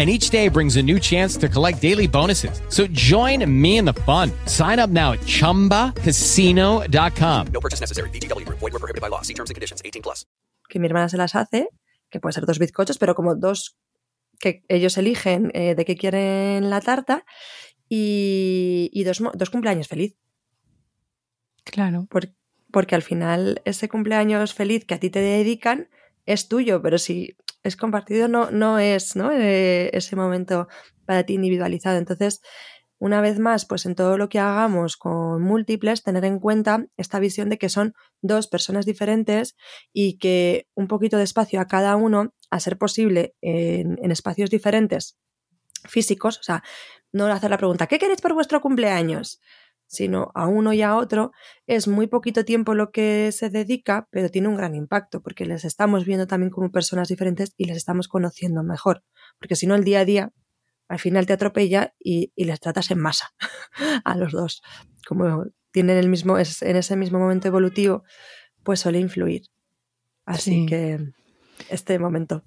and each day brings a new chance to collect daily bonuses. So join me in the fun. Sign up now at ChumbaCasino.com. No purchase necessary. BGW. Void were prohibited by law. See terms and conditions. 18 plus. Que mi hermana se las hace, que puede ser dos bizcochos, pero como dos que ellos eligen eh, de qué quieren la tarta y, y dos, dos, cumpleaños feliz. Claro. Por, porque al final ese cumpleaños feliz que a ti te dedican es tuyo, pero si es compartido, no, no es ¿no? Eh, ese momento para ti individualizado. Entonces, una vez más, pues en todo lo que hagamos con múltiples, tener en cuenta esta visión de que son dos personas diferentes y que un poquito de espacio a cada uno, a ser posible en, en espacios diferentes físicos, o sea, no hacer la pregunta, ¿qué queréis por vuestro cumpleaños? Sino a uno y a otro, es muy poquito tiempo lo que se dedica, pero tiene un gran impacto, porque les estamos viendo también como personas diferentes y les estamos conociendo mejor, porque si no el día a día al final te atropella y, les tratas en masa a los dos. Como tienen el mismo, es, en ese mismo momento evolutivo, pues suele influir. Así que este momento.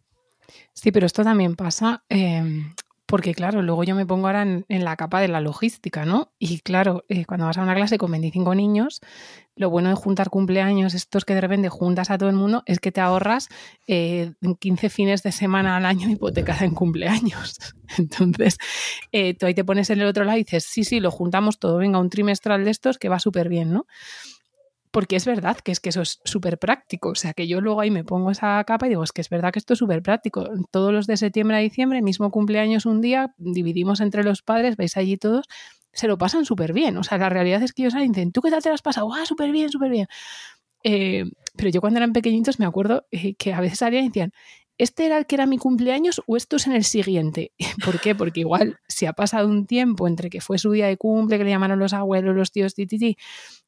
Sí, pero esto también pasa, em, Porque claro, luego yo me pongo ahora en, la capa de la logística, ¿no? Y claro, eh, cuando vas a una clase con 25 niños, lo bueno de juntar cumpleaños, estos que de repente juntas a todo el mundo, es que te ahorras eh, 15 fines de semana al año hipotecadas en cumpleaños. Entonces, eh, tú ahí te pones en el otro lado y dices, sí, sí, lo juntamos todo, venga, un trimestral de estos que va súper bien, ¿no? Porque es verdad que es que eso es súper práctico. O sea, que yo luego ahí me pongo esa capa y digo, es que es verdad que esto es súper práctico. Todos los de septiembre a diciembre, mismo cumpleaños un día, dividimos entre los padres, veis allí todos, se lo pasan súper bien. O sea, la realidad es que ellos dicen, ¿tú qué tal te lo has pasado? ¡Ah, súper bien, súper bien! Eh, pero yo cuando eran pequeñitos me acuerdo eh, que a veces salían y decían, ¿este era el que era mi cumpleaños o esto es en el siguiente? ¿Por qué? Porque igual si ha pasado un tiempo entre que fue su día de cumple, que le llamaron los abuelos, los tíos, ti,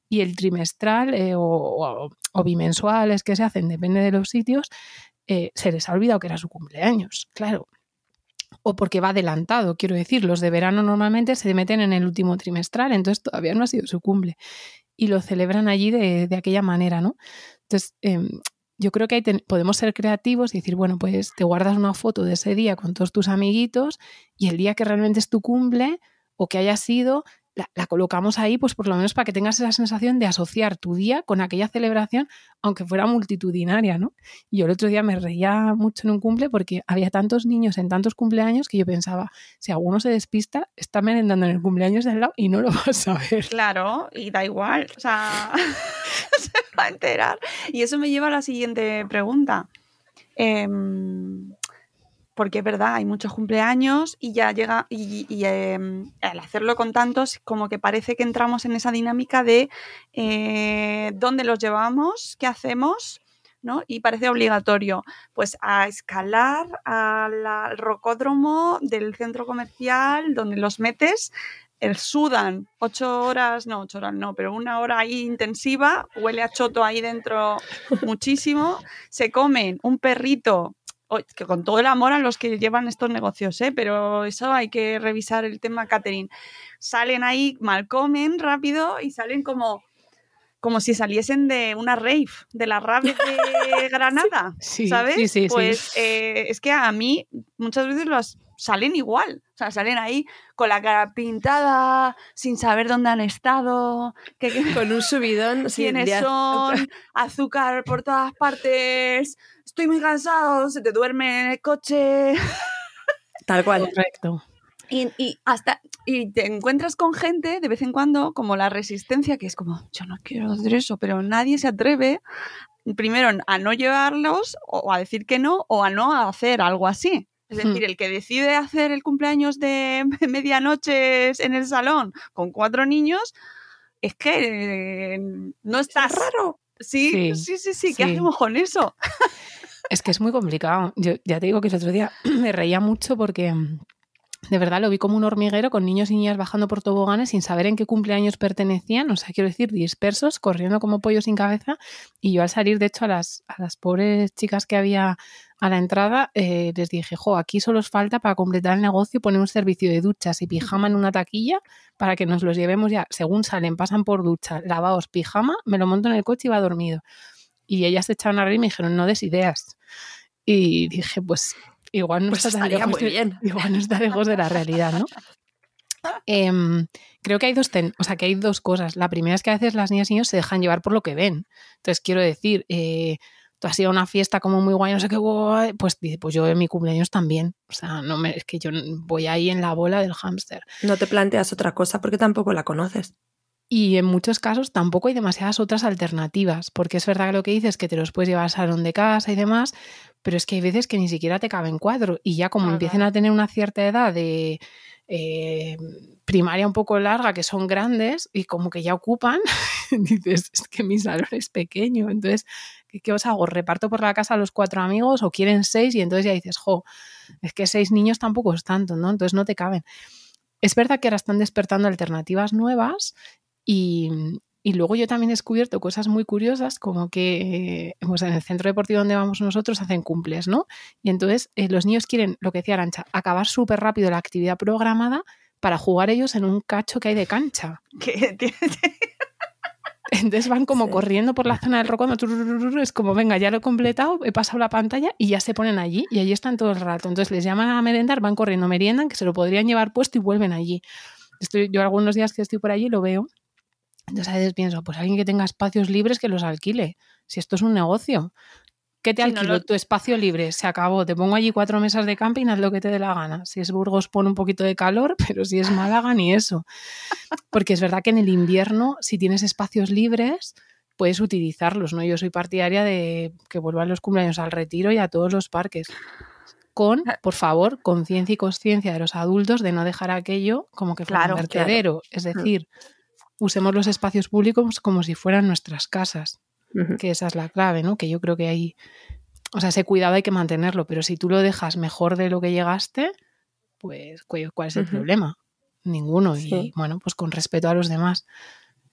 y el trimestral eh, o, bimensuales que se hacen, depende de los sitios, eh, se les ha olvidado que era su cumpleaños, claro. O porque va adelantado, quiero decir, los de verano normalmente se meten en el último trimestral, entonces todavía no ha sido su cumple. Y lo celebran allí de, aquella manera, ¿no? Entonces, eh, yo creo que ahí podemos ser creativos y decir, bueno, pues te guardas una foto de ese día con todos tus amiguitos y el día que realmente es tu cumple o que haya sido, la, colocamos ahí, pues por lo menos para que tengas esa sensación de asociar tu día con aquella celebración, aunque fuera multitudinaria, ¿no? Y yo el otro día me reía mucho en un cumple porque había tantos niños en tantos cumpleaños que yo pensaba, si alguno se despista, está merendando en el cumpleaños del lado y no lo vas a ver. Claro, y da igual, o sea, se va a enterar. Y eso me lleva a la siguiente pregunta. Eh, porque es verdad, hay muchos cumpleaños y ya llega, y, eh, al hacerlo con tantos, como que parece que entramos en esa dinámica de eh, dónde los llevamos, qué hacemos, ¿no? Y parece obligatorio, pues a escalar al rocódromo del centro comercial donde los metes, el sudan ocho horas, no, ocho horas no, pero una hora ahí intensiva, huele a choto ahí dentro muchísimo, se comen un perrito que con todo el amor a los que llevan estos negocios, ¿eh? pero eso hay que revisar el tema catering. Salen ahí, mal comen rápido y salen como, como si saliesen de una rave, de la rave de Granada, sí, ¿sabes? Sí, sí, pues eh, es que a mí muchas veces los salen igual, o sea, salen ahí con la cara pintada, sin saber dónde han estado, que, que con un subidón, quiénes sí, son, azúcar por todas partes, estoy muy cansado, se te duerme en el coche. Tal cual. Correcto. Y, y, hasta y te encuentras con gente de vez en cuando como la resistencia que es como yo no quiero hacer eso pero nadie se atreve primero a no llevarlos o a decir que no o a no hacer algo así es decir, el que decide hacer el cumpleaños de medianoche en el salón con cuatro niños, es que eh, no estás es raro. Sí, sí, sí, sí, sí. ¿qué sí. hacemos con eso? Es que es muy complicado. Yo ya te digo que el otro día me reía mucho porque de verdad lo vi como un hormiguero con niños y niñas bajando por toboganes sin saber en qué cumpleaños pertenecían, o sea, quiero decir, dispersos, corriendo como pollos sin cabeza. Y yo al salir, de hecho, a las, a las pobres chicas que había a la entrada, eh, les dije, jo, aquí solo os falta para completar el negocio poner un servicio de duchas y pijama en una taquilla para que nos los llevemos ya, según salen, pasan por ducha, lavaos, pijama, me lo monto en el coche y va dormido. Y ellas se echaron a reír y me dijeron, no des ideas. Y dije, pues igual no, pues está, tan lejos muy de, bien. igual no está lejos de la realidad, ¿no? Em, creo que hay dos ten- o sea, que hay dos cosas. La primera es que a veces las niñas y niños se dejan llevar por lo que ven. Entonces, quiero decir, eh, tú has ido a una fiesta como muy guay, no sé qué, guay, pues dice, pues yo en mi cumpleaños también. O sea, no me, es que yo voy ahí en la bola del hámster. No te planteas otra cosa porque tampoco la conoces. Y en muchos casos tampoco hay demasiadas otras alternativas, porque es verdad que lo que dices que te los puedes llevar al salón de casa y demás, pero es que hay veces que ni siquiera te caben cuatro y ya como empiecen a tener una cierta edad de eh, primaria un poco larga, que son grandes y como que ya ocupan, dices, es que mi salón es pequeño, entonces, ¿qué, qué os hago? ¿Reparto por la casa a los cuatro amigos o quieren seis? Y entonces ya dices, jo, es que seis niños tampoco es tanto, ¿no? Entonces no te caben. Es verdad que ahora están despertando alternativas nuevas y, y luego yo también he descubierto cosas muy curiosas, como que eh, pues en el centro deportivo donde vamos nosotros hacen cumples, ¿no? Y entonces eh, los niños quieren, lo que decía Arancha, acabar súper rápido la actividad programada para jugar ellos en un cacho que hay de cancha. Entonces van como corriendo por la zona del rocondo, es como, venga, ya lo he completado, he pasado la pantalla y ya se ponen allí y allí están todo el rato. Entonces les llaman a merendar, van corriendo, meriendan, que se lo podrían llevar puesto y vuelven allí. Estoy, yo algunos días que estoy por allí lo veo. Entonces a veces pienso, pues alguien que tenga espacios libres que los alquile. Si esto es un negocio, ¿qué te no alquilo? lo- Tu espacio libre, se acabó. Te pongo allí cuatro mesas de camping, haz lo que te dé la gana. Si es Burgos, pone un poquito de calor, pero si es Málaga, ni eso. Porque es verdad que en el invierno, si tienes espacios libres, puedes utilizarlos, ¿no? Yo soy partidaria de que vuelvan los cumpleaños al retiro y a todos los parques. Con, Ah. por favor, conciencia y conciencia de los adultos de no dejar aquello como que fuera Claro, un vertedero. Es decir, usemos los espacios públicos como si fueran nuestras casas, que esa es la clave, ¿no? Que yo creo que hay, o sea, ese cuidado hay que mantenerlo, pero si tú lo dejas mejor de lo que llegaste, pues ¿cu- ¿cuál es el problema? Ninguno. Sí. Y bueno, pues con respeto a los demás.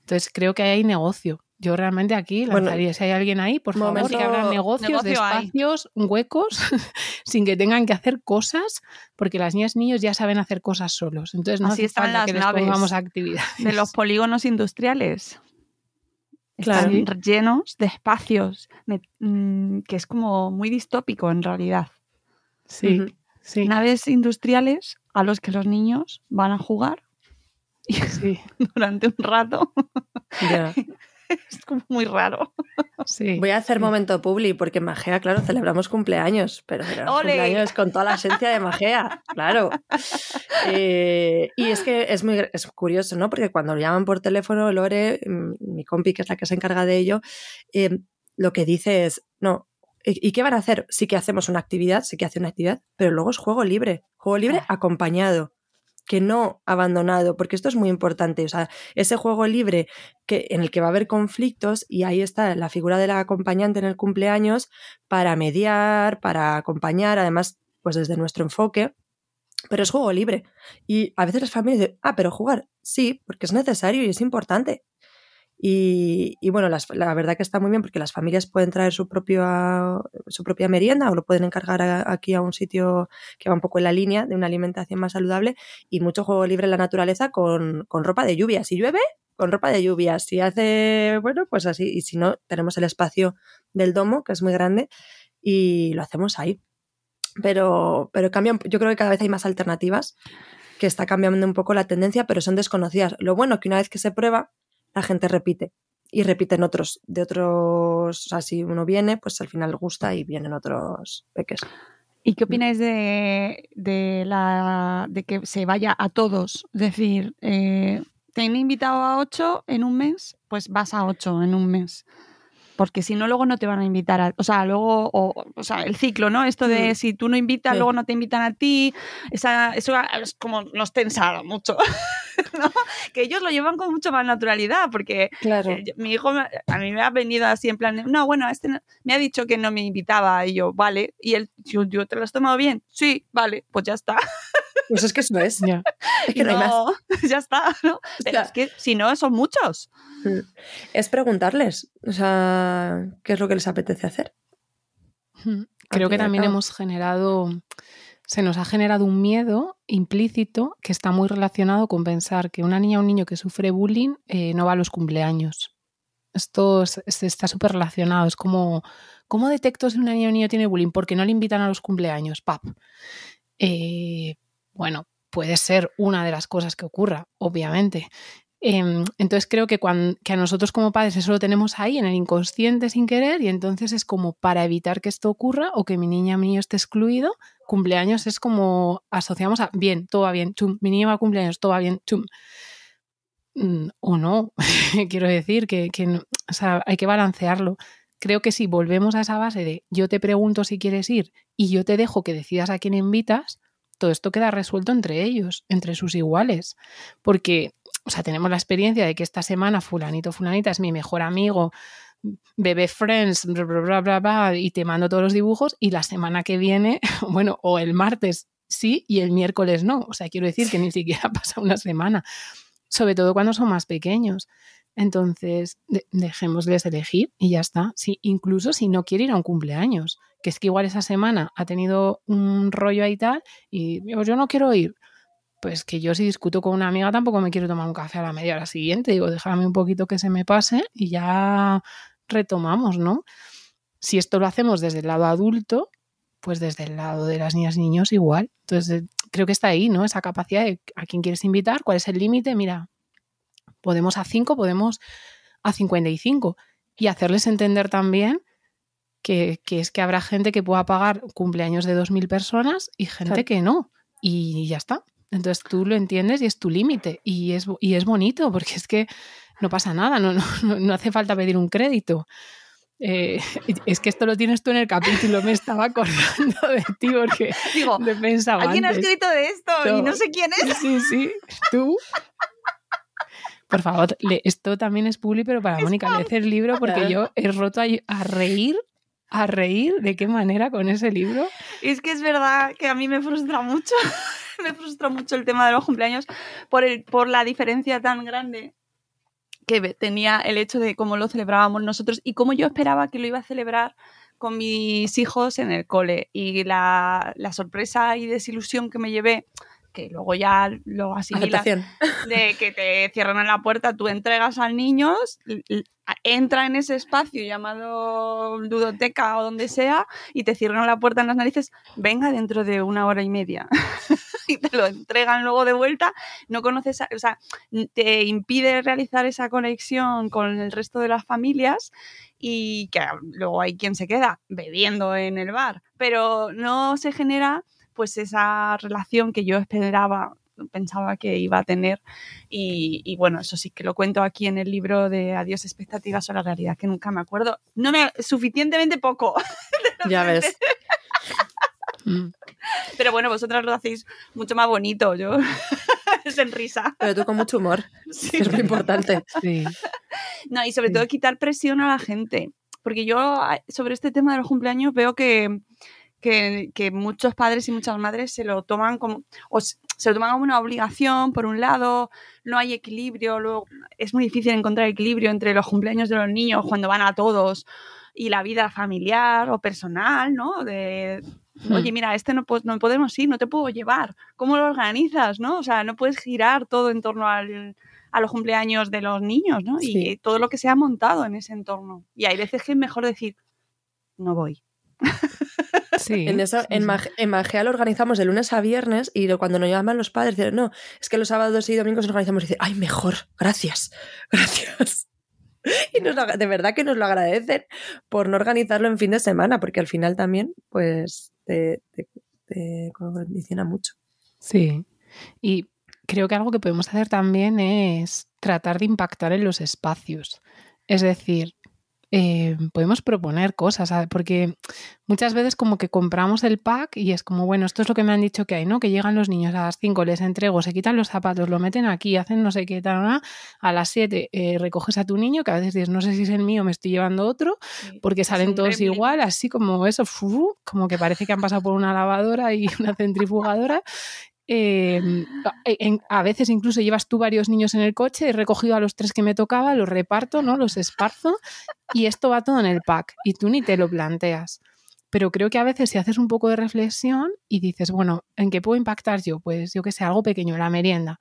Entonces creo que ahí hay negocio. Yo realmente aquí Bueno, lanzaría, si hay alguien ahí, por favor, momento- que abran negocios de hay. espacios huecos sin que tengan que hacer cosas, porque las niñas y niños ya saben hacer cosas solos. Entonces no Así hace están falta las que les naves pongamos actividades. de los polígonos industriales. Claro. Están llenos de espacios, de- mm, que es como muy distópico en realidad. Sí, sí, Naves industriales a los que los niños van a jugar y sí, durante un rato. es como muy raro. sí. Voy a hacer momento publi porque en Magea, claro, celebramos cumpleaños, pero cumpleaños con toda la esencia de Magea, claro. Eh, y es que es muy es curioso, ¿no? Porque cuando llaman por teléfono, Lore, mm, mi compi, que es la que se encarga de ello, eh, lo que dice es, no, ¿y y qué van a hacer? Sí que hacemos una actividad, sí que hace una actividad, pero luego es juego libre, juego libre Ah. acompañado que no abandonado, porque esto es muy importante, o sea, ese juego libre que, en el que va a haber conflictos y ahí está la figura del acompañante en el cumpleaños para mediar, para acompañar, además, pues desde nuestro enfoque, pero es juego libre. Y a veces las familias dicen, ah, pero jugar, sí, porque es necesario y es importante. Y, bueno, las- la verdad que está muy bien porque las familias pueden traer su, propio, su propia merienda o lo pueden encargar a- aquí a un sitio que va un poco en la línea de una alimentación más saludable y mucho juego libre en la naturaleza con, con ropa de lluvia. Si llueve, con ropa de lluvia. Si hace, bueno, pues así. Y si no, tenemos el espacio del domo, que es muy grande, y lo hacemos ahí. Pero, pero cambian, yo creo que cada vez hay más alternativas, que está cambiando un poco la tendencia, pero son desconocidas. Lo bueno que una vez que se prueba, la gente repite. Y repiten otros, de otros, o sea, si uno viene, pues al final gusta y vienen otros peques. ¿Y qué opináis de, de, la, de que se vaya a todos? Es decir, eh, te han invitado a ocho en un mes, pues vas a ocho en un mes. Porque si no, luego no te van a invitar a. O sea, luego. O, o sea, el ciclo, ¿no? Esto de Mm. si tú no invitas, Sí. luego no te invitan a ti. Esa, eso es como nos tensa mucho. ¿no? Que ellos lo llevan con mucho más naturalidad. Porque Claro. eh, yo- mi hijo me- a mí me ha venido así en plan, no, bueno, este no- me ha dicho que no me invitaba y yo, vale, y él, yo, yo, ¿te lo has tomado bien? Sí, vale, pues ya está. Pues es que eso es. Ya. Es que no hay más. No, ya está, ¿no? Pero sea, es que si no, son muchos. Mm. Es preguntarles, o sea, qué es lo que les apetece hacer. Mm. Creo que también hemos generado, se nos ha generado un miedo implícito que está muy relacionado con pensar que una niña o un niño que sufre bullying eh, no va a los cumpleaños. Esto es- es- está súper relacionado. Es como, ¿cómo detecto si una niña o un niño tiene bullying? Porque no le invitan a los cumpleaños, pap. Eh, bueno, puede ser una de las cosas que ocurra, obviamente. Em, entonces creo que, cuan- que a nosotros como padres eso lo tenemos ahí en el inconsciente sin querer y entonces es como para evitar que esto ocurra o que mi niña o mi niño esté excluido, cumpleaños es como asociamos a bien, todo va bien, chum, mi niño va a cumpleaños, todo va bien, chum. Mm, o no, quiero decir que, hay que balancearlo. Creo que si volvemos a esa base de yo te pregunto si quieres ir y yo te dejo que decidas a quién invitas, todo esto queda resuelto entre ellos, entre sus iguales. Porque, o sea, tenemos la experiencia de que esta semana fulanito, fulanita es mi mejor amigo, bebé friends, bla, bla, bla, bla, y te mando todos los dibujos y la semana que viene, bueno, o el martes sí y el miércoles no. O sea, quiero decir que ni siquiera pasa una semana, sobre todo cuando son más pequeños. Entonces, de- dejémosles elegir y ya está. Sí, incluso si no quiere ir a un cumpleaños, que es que igual esa semana ha tenido un rollo ahí tal y "Pues yo no quiero ir. pues que yo si discuto con una amiga tampoco me quiero tomar un café a la media hora siguiente. Digo, déjame un poquito que se me pase y ya retomamos, ¿no? Si esto lo hacemos desde el lado adulto, pues desde el lado de las niñas y niños igual. Entonces, creo que está ahí, ¿no? Esa capacidad de a quién quieres invitar, cuál es el límite. Mira, podemos a 5, podemos a 55. Y hacerles entender también que, que, es que habrá gente que pueda pagar cumpleaños de 2.000 personas y gente claro. que no. Y ya está. Entonces tú lo entiendes y es tu límite. Y es, y es bonito porque es que no pasa nada, no, no, no hace falta pedir un crédito. Eh, es que esto lo tienes tú en el capítulo, me estaba acordando de ti porque Digo, lo he pensado ¿alguien antes. ha escrito de esto No. y no sé quién es? Sí, sí, tú. Por favor, esto también es publi, pero para Mónica, lees el libro porque yo he roto a, a reír, a reír, ¿de qué manera con ese libro? Es que es verdad que a mí me frustra mucho, me frustra mucho el tema de los cumpleaños por, el, por la diferencia tan grande que tenía el hecho de cómo lo celebrábamos nosotros y cómo yo esperaba que lo iba a celebrar con mis hijos en el cole. Y la, la sorpresa y desilusión que me llevé, que luego ya lo asimilas, de que te cierran en la puerta, tú entregas al niño, entra en ese espacio llamado ludoteca o donde sea y te cierran la puerta en las narices, venga dentro de una hora y media. y te lo entregan luego de vuelta, no conoces, a- o sea, te impide realizar esa conexión con el resto de las familias y que luego hay quien se queda bebiendo en el bar, pero no se genera pues esa relación que yo esperaba pensaba que iba a tener y, y bueno, eso sí que lo cuento aquí en el libro de Adiós expectativas o la realidad que nunca me acuerdo. No me suficientemente poco. Ya ves. Pero bueno, vosotras lo hacéis mucho más bonito, yo es en risa. Pero tú con mucho humor, que es muy importante. Sí. No, y sobre todo quitar presión a la gente. Porque yo a- sobre este tema de los cumpleaños veo que, que, que muchos padres y muchas madres se lo toman como, o se lo toman como una obligación, por un lado, no hay equilibrio, luego es muy difícil encontrar equilibrio entre los cumpleaños de los niños cuando van a todos y la vida familiar o personal, ¿no? De, Hmm. oye, mira, este no, no podemos ir, no te puedo llevar. ¿Cómo lo organizas, no? O sea, no puedes girar todo en torno al, a los cumpleaños de los niños, ¿no? Sí. Y todo lo que se ha montado en ese entorno. Y hay veces que es mejor decir, no voy. Sí. En eso, en, Mag- en Magea lo organizamos de lunes a viernes y lo- cuando nos llaman los padres dicen, no, es que los sábados y domingos nos organizamos y dicen, ay, mejor, gracias, gracias. Y nos lo- de verdad que nos lo agradecen por no organizarlo en fin de semana, porque al final también, pues, te, te, te condiciona mucho. Sí. Y creo que algo que podemos hacer también es tratar de impactar en los espacios. Es decir, eh, podemos proponer cosas, ¿sabes? porque muchas veces como que compramos el pack y es como, bueno, esto es lo que me han dicho que hay, ¿no? Que llegan los niños a las 5, les entrego, se quitan los zapatos, lo meten aquí, hacen no sé qué, tal, a las 7 eh, recoges a tu niño, que a veces dices, no sé si es el mío, me estoy llevando otro, porque salen todos igual, así como eso, como que parece que han pasado por una lavadora y una centrifugadora. Eh, en- a veces incluso llevas tú varios niños en el coche, he recogido a los tres que me tocaba, los reparto, ¿no? Los esparzo y esto va todo en el pack y tú ni te lo planteas. Pero creo que a veces si haces un poco de reflexión y dices, bueno, ¿en qué puedo impactar yo? Pues yo que sé, algo pequeño, la merienda.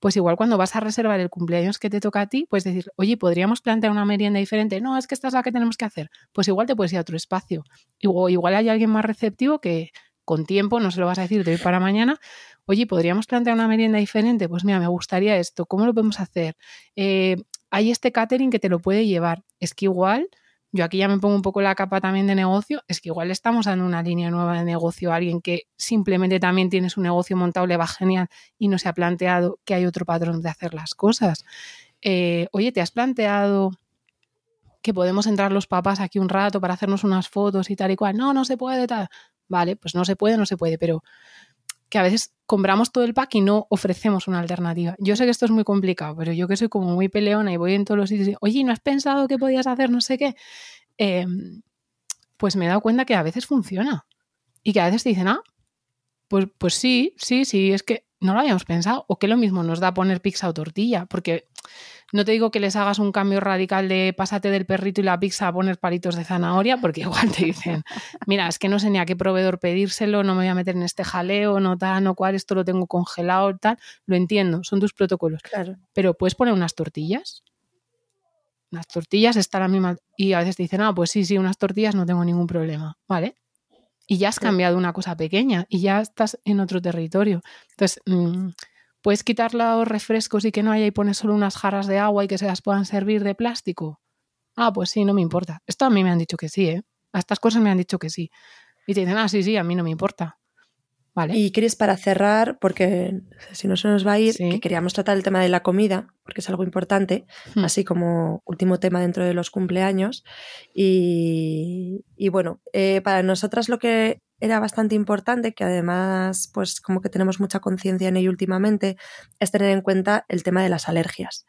Pues igual cuando vas a reservar el cumpleaños que te toca a ti, puedes decir, oye, ¿podríamos plantear una merienda diferente? No, es que esta es la que tenemos que hacer. Pues igual te puedes ir a otro espacio. Igual, igual hay alguien más receptivo que con tiempo, no se lo vas a decir de hoy para mañana, oye, ¿podríamos plantear una merienda diferente? Pues mira, me gustaría esto, ¿cómo lo podemos hacer? Eh, hay este catering que te lo puede llevar. Es que igual, yo aquí ya me pongo un poco la capa también de negocio, es que igual estamos dando una línea nueva de negocio a alguien que simplemente también tiene su negocio montado, va genial y no se ha planteado que hay otro patrón de hacer las cosas. Eh, oye, ¿te has planteado que podemos entrar los papás aquí un rato para hacernos unas fotos y tal y cual? No, no se puede, tal. Vale, pues no se puede, no se puede, pero que a veces compramos todo el pack y no ofrecemos una alternativa. Yo sé que esto es muy complicado, pero yo que soy como muy peleona y voy en todos los sitios y, oye, ¿no has pensado que podías hacer no sé qué? Eh, pues me he dado cuenta que a veces funciona y que a veces te dicen, ah, pues, pues sí, sí, sí, es que no lo habíamos pensado. O que lo mismo nos da poner pizza o tortilla, porque no te digo que les hagas un cambio radical de pásate del perrito y la pizza a poner palitos de zanahoria, porque igual te dicen, mira, es que no sé ni a qué proveedor pedírselo, no me voy a meter en este jaleo, no tal, no cual, esto lo tengo congelado, tal. Lo entiendo, son tus protocolos. Claro. Pero puedes poner unas tortillas. Unas tortillas están la misma. Y a veces te dicen, ah, pues sí, sí, unas tortillas no tengo ningún problema. ¿Vale? y ya has cambiado una cosa pequeña y ya estás en otro territorio. Entonces, mm, puedes quitar los refrescos y que no haya y pones solo unas jarras de agua y que se las puedan servir de plástico. Ah, pues sí, no me importa. Esto a mí me han dicho que sí, ¿eh? A estas cosas me han dicho que sí. Y te dicen, ah, sí, sí, a mí no me importa. Vale. Y Cris, para cerrar, porque si no se nos va a ir, que queríamos tratar el tema de la comida, porque es algo importante, Hmm. así como último tema dentro de los cumpleaños. Y, y bueno, eh, para nosotras lo que era bastante importante, que además, pues como que tenemos mucha conciencia en ello últimamente, es tener en cuenta el tema de las alergias.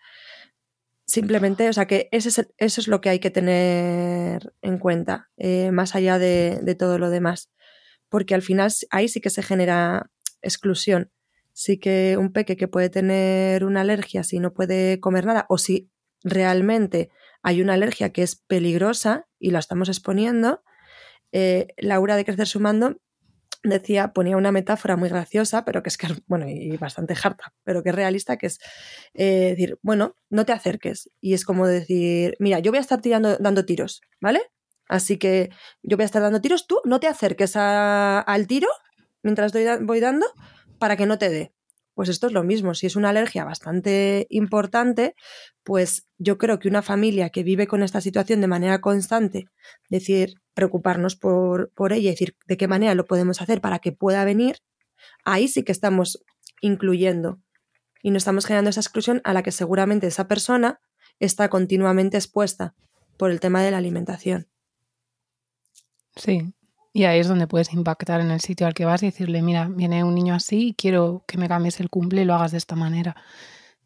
Simplemente, o sea que ese es el- eso es lo que hay que tener en cuenta, eh, más allá de, de todo lo demás. Porque al final ahí sí que se genera exclusión. Sí que un peque que puede tener una alergia si no puede comer nada o si realmente hay una alergia que es peligrosa y la estamos exponiendo, eh, Laura de Crecer Sumando decía, ponía una metáfora muy graciosa, pero que es que, bueno, y bastante harta, pero que es realista, que es eh, decir, bueno, no te acerques. Y es como decir, mira, yo voy a estar tirando, dando tiros, ¿vale? Así que yo voy a estar dando tiros, tú no te acerques a- al tiro mientras doy voy dando para que no te dé. Pues esto es lo mismo, si es una alergia bastante importante, pues yo creo que una familia que vive con esta situación de manera constante, decir, preocuparnos por, por ella decir de qué manera lo podemos hacer para que pueda venir, ahí sí que estamos incluyendo y no estamos generando esa exclusión a la que seguramente esa persona está continuamente expuesta por el tema de la alimentación. Sí. Y ahí es donde puedes impactar en el sitio al que vas y decirle, mira, viene un niño así y quiero que me cambies el cumple y lo hagas de esta manera.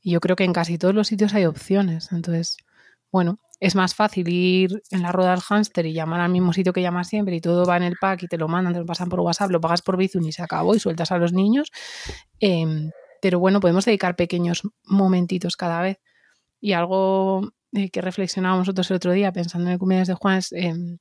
Y yo creo que en casi todos los sitios hay opciones. Entonces, bueno, es más fácil ir en la rueda del hámster y llamar al mismo sitio que llamas siempre y todo va en el pack y te lo mandan, te lo pasan por WhatsApp, lo pagas por Bizum y se acabó y sueltas a los niños. Em, pero bueno, podemos dedicar pequeños momentitos cada vez. Y algo eh, que reflexionábamos nosotros el otro día pensando en el cumpleaños de Juan es, em,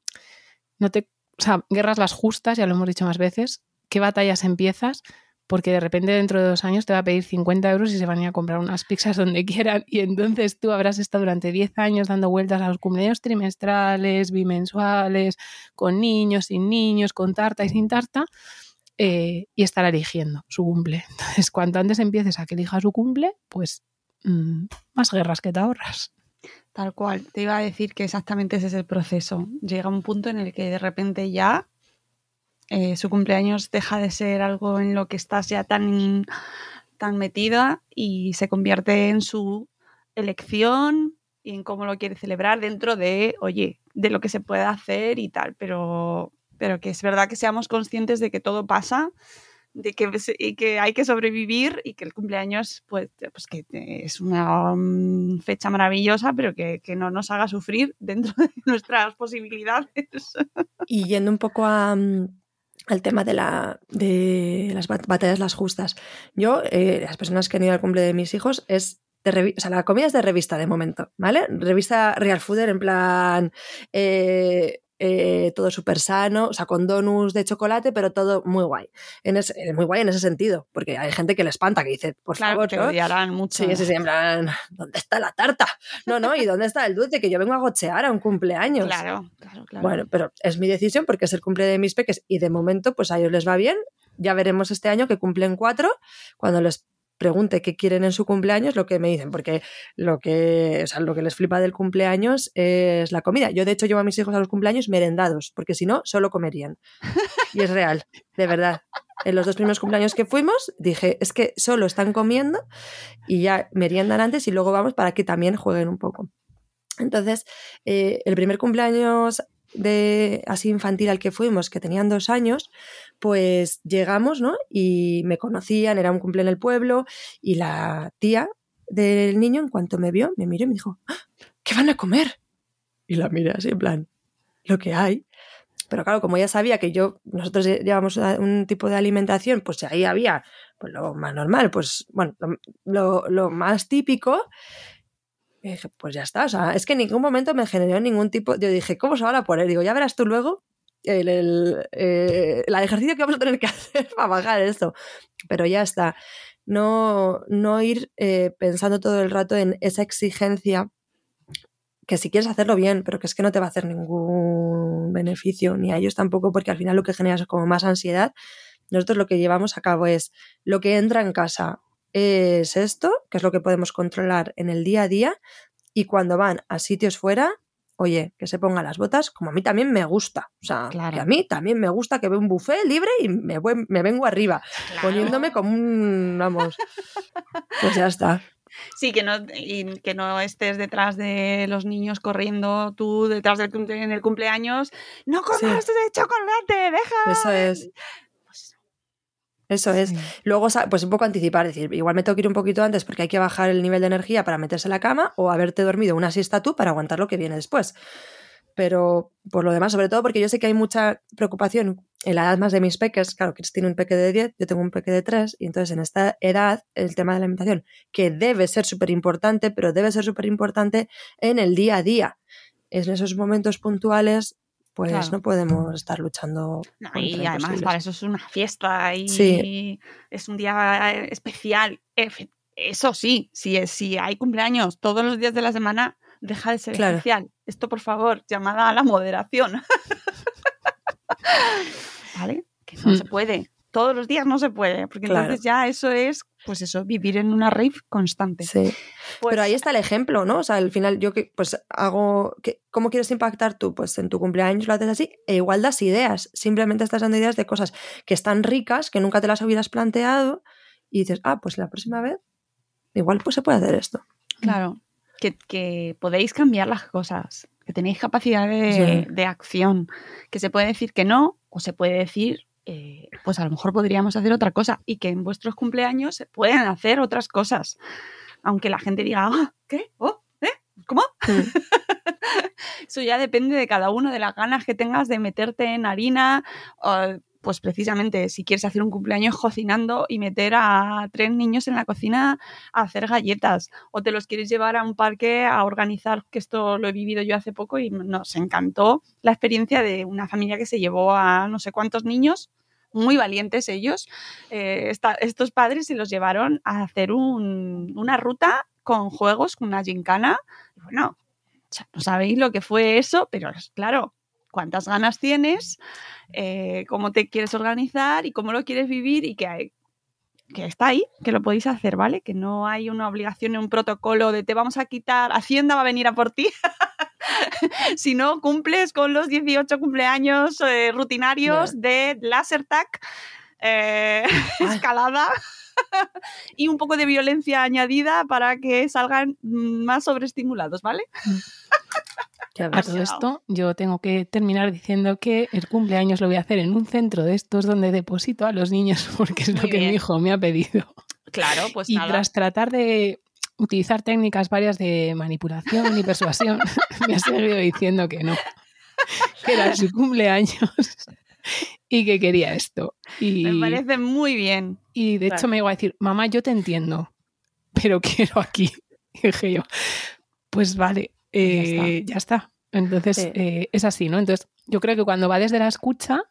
no te, o sea, guerras las justas, ya lo hemos dicho más veces, qué batallas empiezas, porque de repente dentro de dos años te va a pedir 50 euros y se van a ir a comprar unas pizzas donde quieran y entonces tú habrás estado durante 10 años dando vueltas a los cumpleaños trimestrales, bimensuales, con niños, sin niños, con tarta y sin tarta, eh, y estar eligiendo su cumple. Entonces, cuanto antes empieces a que elija su cumple, pues mm, más guerras que te ahorras. Tal cual. Te iba a decir que exactamente ese es el proceso. Llega un punto en el que de repente ya eh, su cumpleaños deja de ser algo en lo que estás ya tan, tan metida y se convierte en su elección y en cómo lo quiere celebrar dentro de, oye, de lo que se puede hacer y tal. Pero, pero que es verdad que seamos conscientes de que todo pasa de que, y que hay que sobrevivir y que el cumpleaños pues, pues que es una um, fecha maravillosa, pero que, que, no nos haga sufrir dentro de nuestras posibilidades. Y yendo un poco a, al tema de, la, de las batallas las justas. Yo, eh, las personas que han ido al cumple de mis hijos, es de o sea, la comida es de revista de momento, ¿vale? Revista Real Fooder en plan... Eh, eh, todo súper sano, o sea, con donuts de chocolate, pero todo muy guay. En ese, muy guay en ese sentido, porque hay gente que le espanta, que dice, por claro, favor, que ¿no? odiarán mucho. Sí, sí, sí, en plan, ¿dónde está la tarta? No, no, ¿y dónde está el dulce? Que yo vengo a gochear a un cumpleaños. Claro, claro, claro. Bueno, pero es mi decisión porque es el cumple de mis peques y de momento, pues a ellos les va bien. Ya veremos este año que cumplen cuatro, cuando les pregunte qué quieren en su cumpleaños, lo que me dicen, porque lo que, o lo que les flipa del cumpleaños es la comida. Yo, de hecho, llevo a mis hijos a los cumpleaños merendados, porque si no, solo comerían. Y es real, de verdad. En los dos primeros cumpleaños que fuimos, dije, es que solo están comiendo y ya meriendan antes y luego vamos para que también jueguen un poco. Entonces, eh, el primer cumpleaños de así infantil al que fuimos, que tenían dos años, pues llegamos, ¿no? Y me conocían, era un cumple en el pueblo, y la tía del niño, en cuanto me vio, me miró y me dijo, ¿qué van a comer? Y la miré así, en plan, lo que hay. Pero claro, como ya sabía que yo, nosotros llevamos un tipo de alimentación, pues ahí había pues, lo más normal, pues bueno, lo- lo más típico. Y dije, pues ya está. O sea, es que en ningún momento me generó ningún tipo. Yo dije, ¿cómo se van a poner? Digo, ya verás tú luego el, el, eh, el ejercicio que vamos a tener que hacer para bajar esto. Pero ya está. No, no ir eh, pensando todo el rato en esa exigencia que si quieres hacerlo bien, pero que es que no te va a hacer ningún beneficio, ni a ellos tampoco, porque al final lo que generas es como más ansiedad. Nosotros lo que llevamos a cabo es lo que entra en casa es esto, que es lo que podemos controlar en el día a día, y cuando van a sitios fuera, oye, que se pongan las botas, como a mí también me gusta. O sea, Claro. que a mí también me gusta que vea un buffet libre y me, voy- me vengo arriba, poniéndome como un, vamos, pues ya está. Sí, que no, y que no estés detrás de los niños corriendo, tú detrás del cumple- en el cumpleaños. ¡No comas de chocolate! ¡Deja! Eso es. Eso es. Luego, pues un poco anticipar, decir, igual me tengo que ir un poquito antes porque hay que bajar el nivel de energía para meterse en la cama o haberte dormido una siesta tú para aguantar lo que viene después. Pero por lo demás, sobre todo porque yo sé que hay mucha preocupación en la edad más de mis peques. Claro, Chris tiene un peque de 10, yo tengo un peque de 3, y entonces en esta edad el tema de la alimentación, que debe ser súper importante, pero debe ser súper importante en el día a día. En esos momentos puntuales, pues Claro. no podemos estar luchando. No, y además imposibles. para eso es una fiesta y Sí. es un día eh, especial. Efe- Eso sí, si, es- si hay cumpleaños todos los días de la semana, deja de ser Claro. especial. Esto, por favor, llamada a la moderación. ¿Vale? Que no Mm. se puede. Todos los días no se puede, porque Claro. entonces ya eso es, pues eso, vivir en una rave constante. Sí. Pues Pero ahí está el ejemplo, ¿no? O sea, al final yo que pues hago que ¿cómo quieres impactar tú? Pues en tu cumpleaños lo haces así e igual das ideas, simplemente estás dando ideas de cosas que están ricas, que nunca te las hubieras planteado y dices, "Ah, pues la próxima vez igual pues se puede hacer esto." Claro, que, que podéis cambiar las cosas, que tenéis capacidad de, Sí. de acción, que se puede decir que no o se puede decir, eh, pues a lo mejor podríamos hacer otra cosa y que en vuestros cumpleaños se pueden hacer otras cosas. Aunque la gente diga, "Ah, ¿qué? ¿Oh? ¿Eh? ¿Cómo? Eso ya depende de cada uno, de las ganas que tengas de meterte en harina. o, pues precisamente, si quieres hacer un cumpleaños cocinando y meter a tres niños en la cocina a hacer galletas, o te los quieres llevar a un parque a organizar, que esto lo he vivido yo hace poco y nos encantó la experiencia de una familia que se llevó a no sé cuántos niños, muy valientes ellos. Eh, estos padres se los llevaron a hacer un- una ruta con juegos, con una gincana. Bueno, no sabéis lo que fue eso, pero claro, cuántas ganas tienes, eh, cómo te quieres organizar y cómo lo quieres vivir y que, hay- que está ahí, que lo podéis hacer, ¿vale? Que no hay una obligación, un protocolo de te vamos a quitar, Hacienda va a venir a por ti. si no cumples con los 18 cumpleaños eh, rutinarios de laser tag, eh, escalada y un poco de violencia añadida para que salgan mm, más sobreestimulados, ¿vale? A todo esto, yo tengo que terminar diciendo que el cumpleaños lo voy a hacer en un centro de estos donde deposito a los niños porque es Muy lo que bien. mi hijo me ha pedido. Claro, pues y nada. tras tratar de utilizar técnicas varias de manipulación y persuasión, me ha seguido diciendo que no, que era su cumpleaños y que quería esto. Y, Me parece muy bien. y de hecho me iba a decir, mamá, yo te entiendo, pero quiero aquí. Y dije yo, pues vale, eh, ya está. Entonces Sí. eh, es así, ¿no? Entonces yo creo que cuando va desde la escucha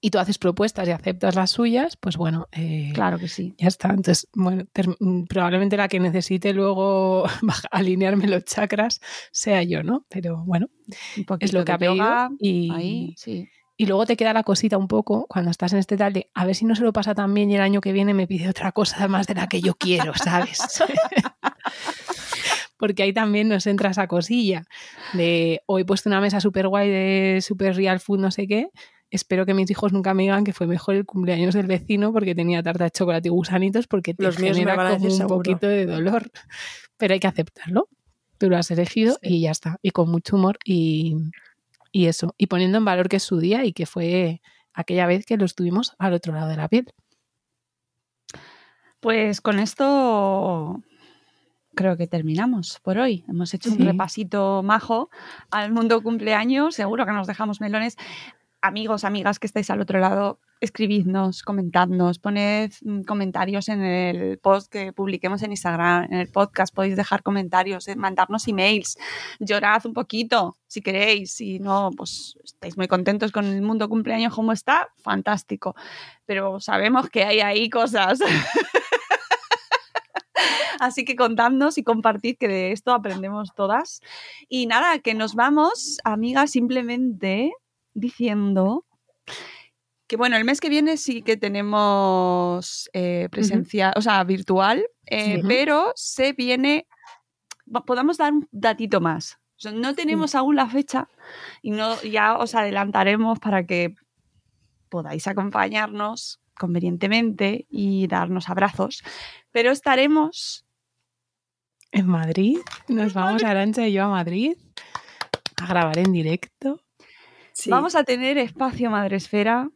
y tú haces propuestas y aceptas las suyas, pues bueno, eh, Claro que sí. ya está. Entonces, bueno, mm, probablemente la que necesite luego alinearme los chakras sea yo, ¿no? Pero bueno, es lo que ha pedido. Y, ahí, sí. y luego te queda la cosita un poco cuando estás en este tal de a ver si no se lo pasa tan bien y el año que viene me pide otra cosa más de la que yo quiero, ¿sabes? Porque ahí también nos entra esa cosilla de hoy he puesto una mesa súper guay de super real food, no sé qué. Espero que mis hijos nunca me digan que fue mejor el cumpleaños del vecino porque tenía tarta de chocolate y gusanitos porque te Los genera como un seguro. poquito de dolor. Pero hay que aceptarlo. Tú lo has elegido y ya está. Y con mucho humor y, y eso. Y poniendo en valor que es su día y que fue aquella vez que lo estuvimos al otro lado de la piel. Pues con esto creo que terminamos por hoy. Hemos hecho Sí. un repasito majo al mundo cumpleaños. Seguro que nos dejamos melones. amigos, amigas que estáis al otro lado, escribidnos, comentadnos, poned mm, comentarios en el post que publiquemos en Instagram, en el podcast, podéis dejar comentarios, eh, mandarnos emails, llorad un poquito si queréis, si no, pues estáis muy contentos con el mundo cumpleaños como está, fantástico, pero sabemos que hay ahí cosas. Así que contadnos y compartid que de esto aprendemos todas. Y nada, que nos vamos, amigas, simplemente diciendo que bueno, el mes que viene sí que tenemos eh, presencia, o sea, virtual, eh, pero se viene, podamos dar un datito más. O sea, no tenemos aún la fecha y no, ya os adelantaremos para que podáis acompañarnos convenientemente y darnos abrazos, pero estaremos En Madrid. Nos vamos Arancha y yo a Madrid a grabar en directo. Vamos a tener espacio Madresfera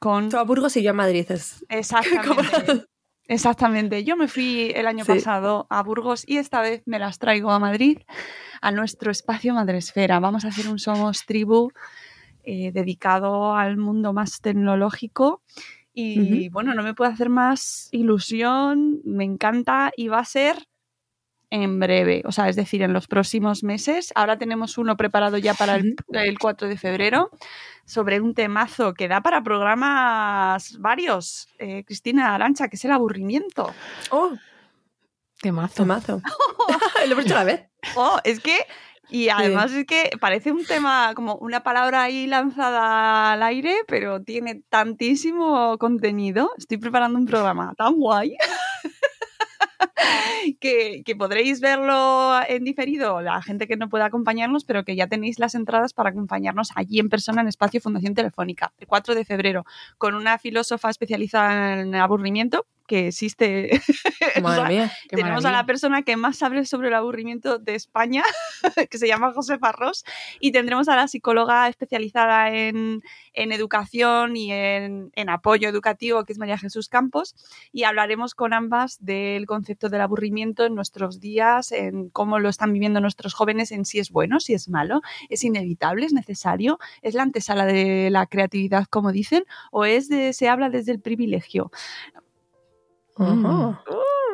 con... Tú a Burgos y yo a Madrid. Es... Exactamente. Exactamente. Yo me fui el año Sí. pasado a Burgos y esta vez me las traigo a Madrid, a nuestro espacio Madresfera. Vamos a hacer un Somos Tribu eh, dedicado al mundo más tecnológico. Y bueno, no me puede hacer más ilusión, me encanta y va a ser en breve, o sea, es decir, en los próximos meses. Ahora tenemos uno preparado ya para el, el 4 de febrero sobre un temazo que da para programas varios. Eh, Cristina Arancha, que es el aburrimiento. Oh, temazo. Temazo. Lo hemos hecho a la vez. Oh, es que. Y además es que parece un tema como una palabra ahí lanzada al aire, pero tiene tantísimo contenido. Estoy preparando un programa tan guay que, que podréis verlo en diferido, la gente que no pueda acompañarnos, pero que ya tenéis las entradas para acompañarnos allí en persona en Espacio Fundación Telefónica, el 4 de febrero, con una filósofa especializada en aburrimiento que existe. Madre O sea, mía, qué tenemos a la persona que más sabe sobre el aburrimiento de España, que se llama José Farros, y tendremos a la psicóloga especializada en, en educación y en, en apoyo educativo, que es María Jesús Campos, y hablaremos con ambas del concepto del aburrimiento en nuestros días, en cómo lo están viviendo nuestros jóvenes, en si es bueno, si es malo, es inevitable, es necesario, es la antesala de la creatividad, como dicen, o es de, se habla desde el privilegio. Mm.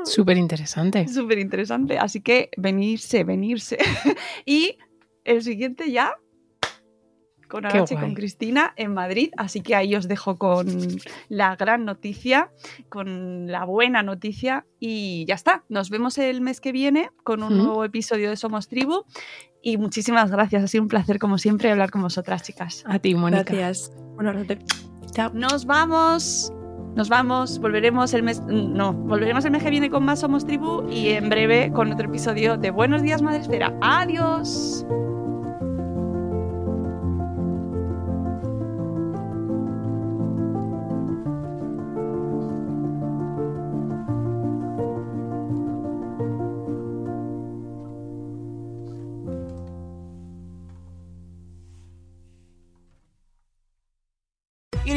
Súper interesante. Súper interesante. Así que venirse, venirse. y el siguiente ya con Arache y con Cristina en Madrid. Así que ahí os dejo con la gran noticia, con la buena noticia. Y ya está. Nos vemos el mes que viene con un Ujú. nuevo episodio de Somos Tribu. Y muchísimas gracias. Ha sido un placer, como siempre, hablar con vosotras, chicas. A ti, Mónica. Gracias. Un. Chao. Nos vamos. Nos vamos, volveremos el mes, no, volveremos el mes que viene con más Somos Tribu y en breve con otro episodio de Buenos Días Madre Esfera. Adiós.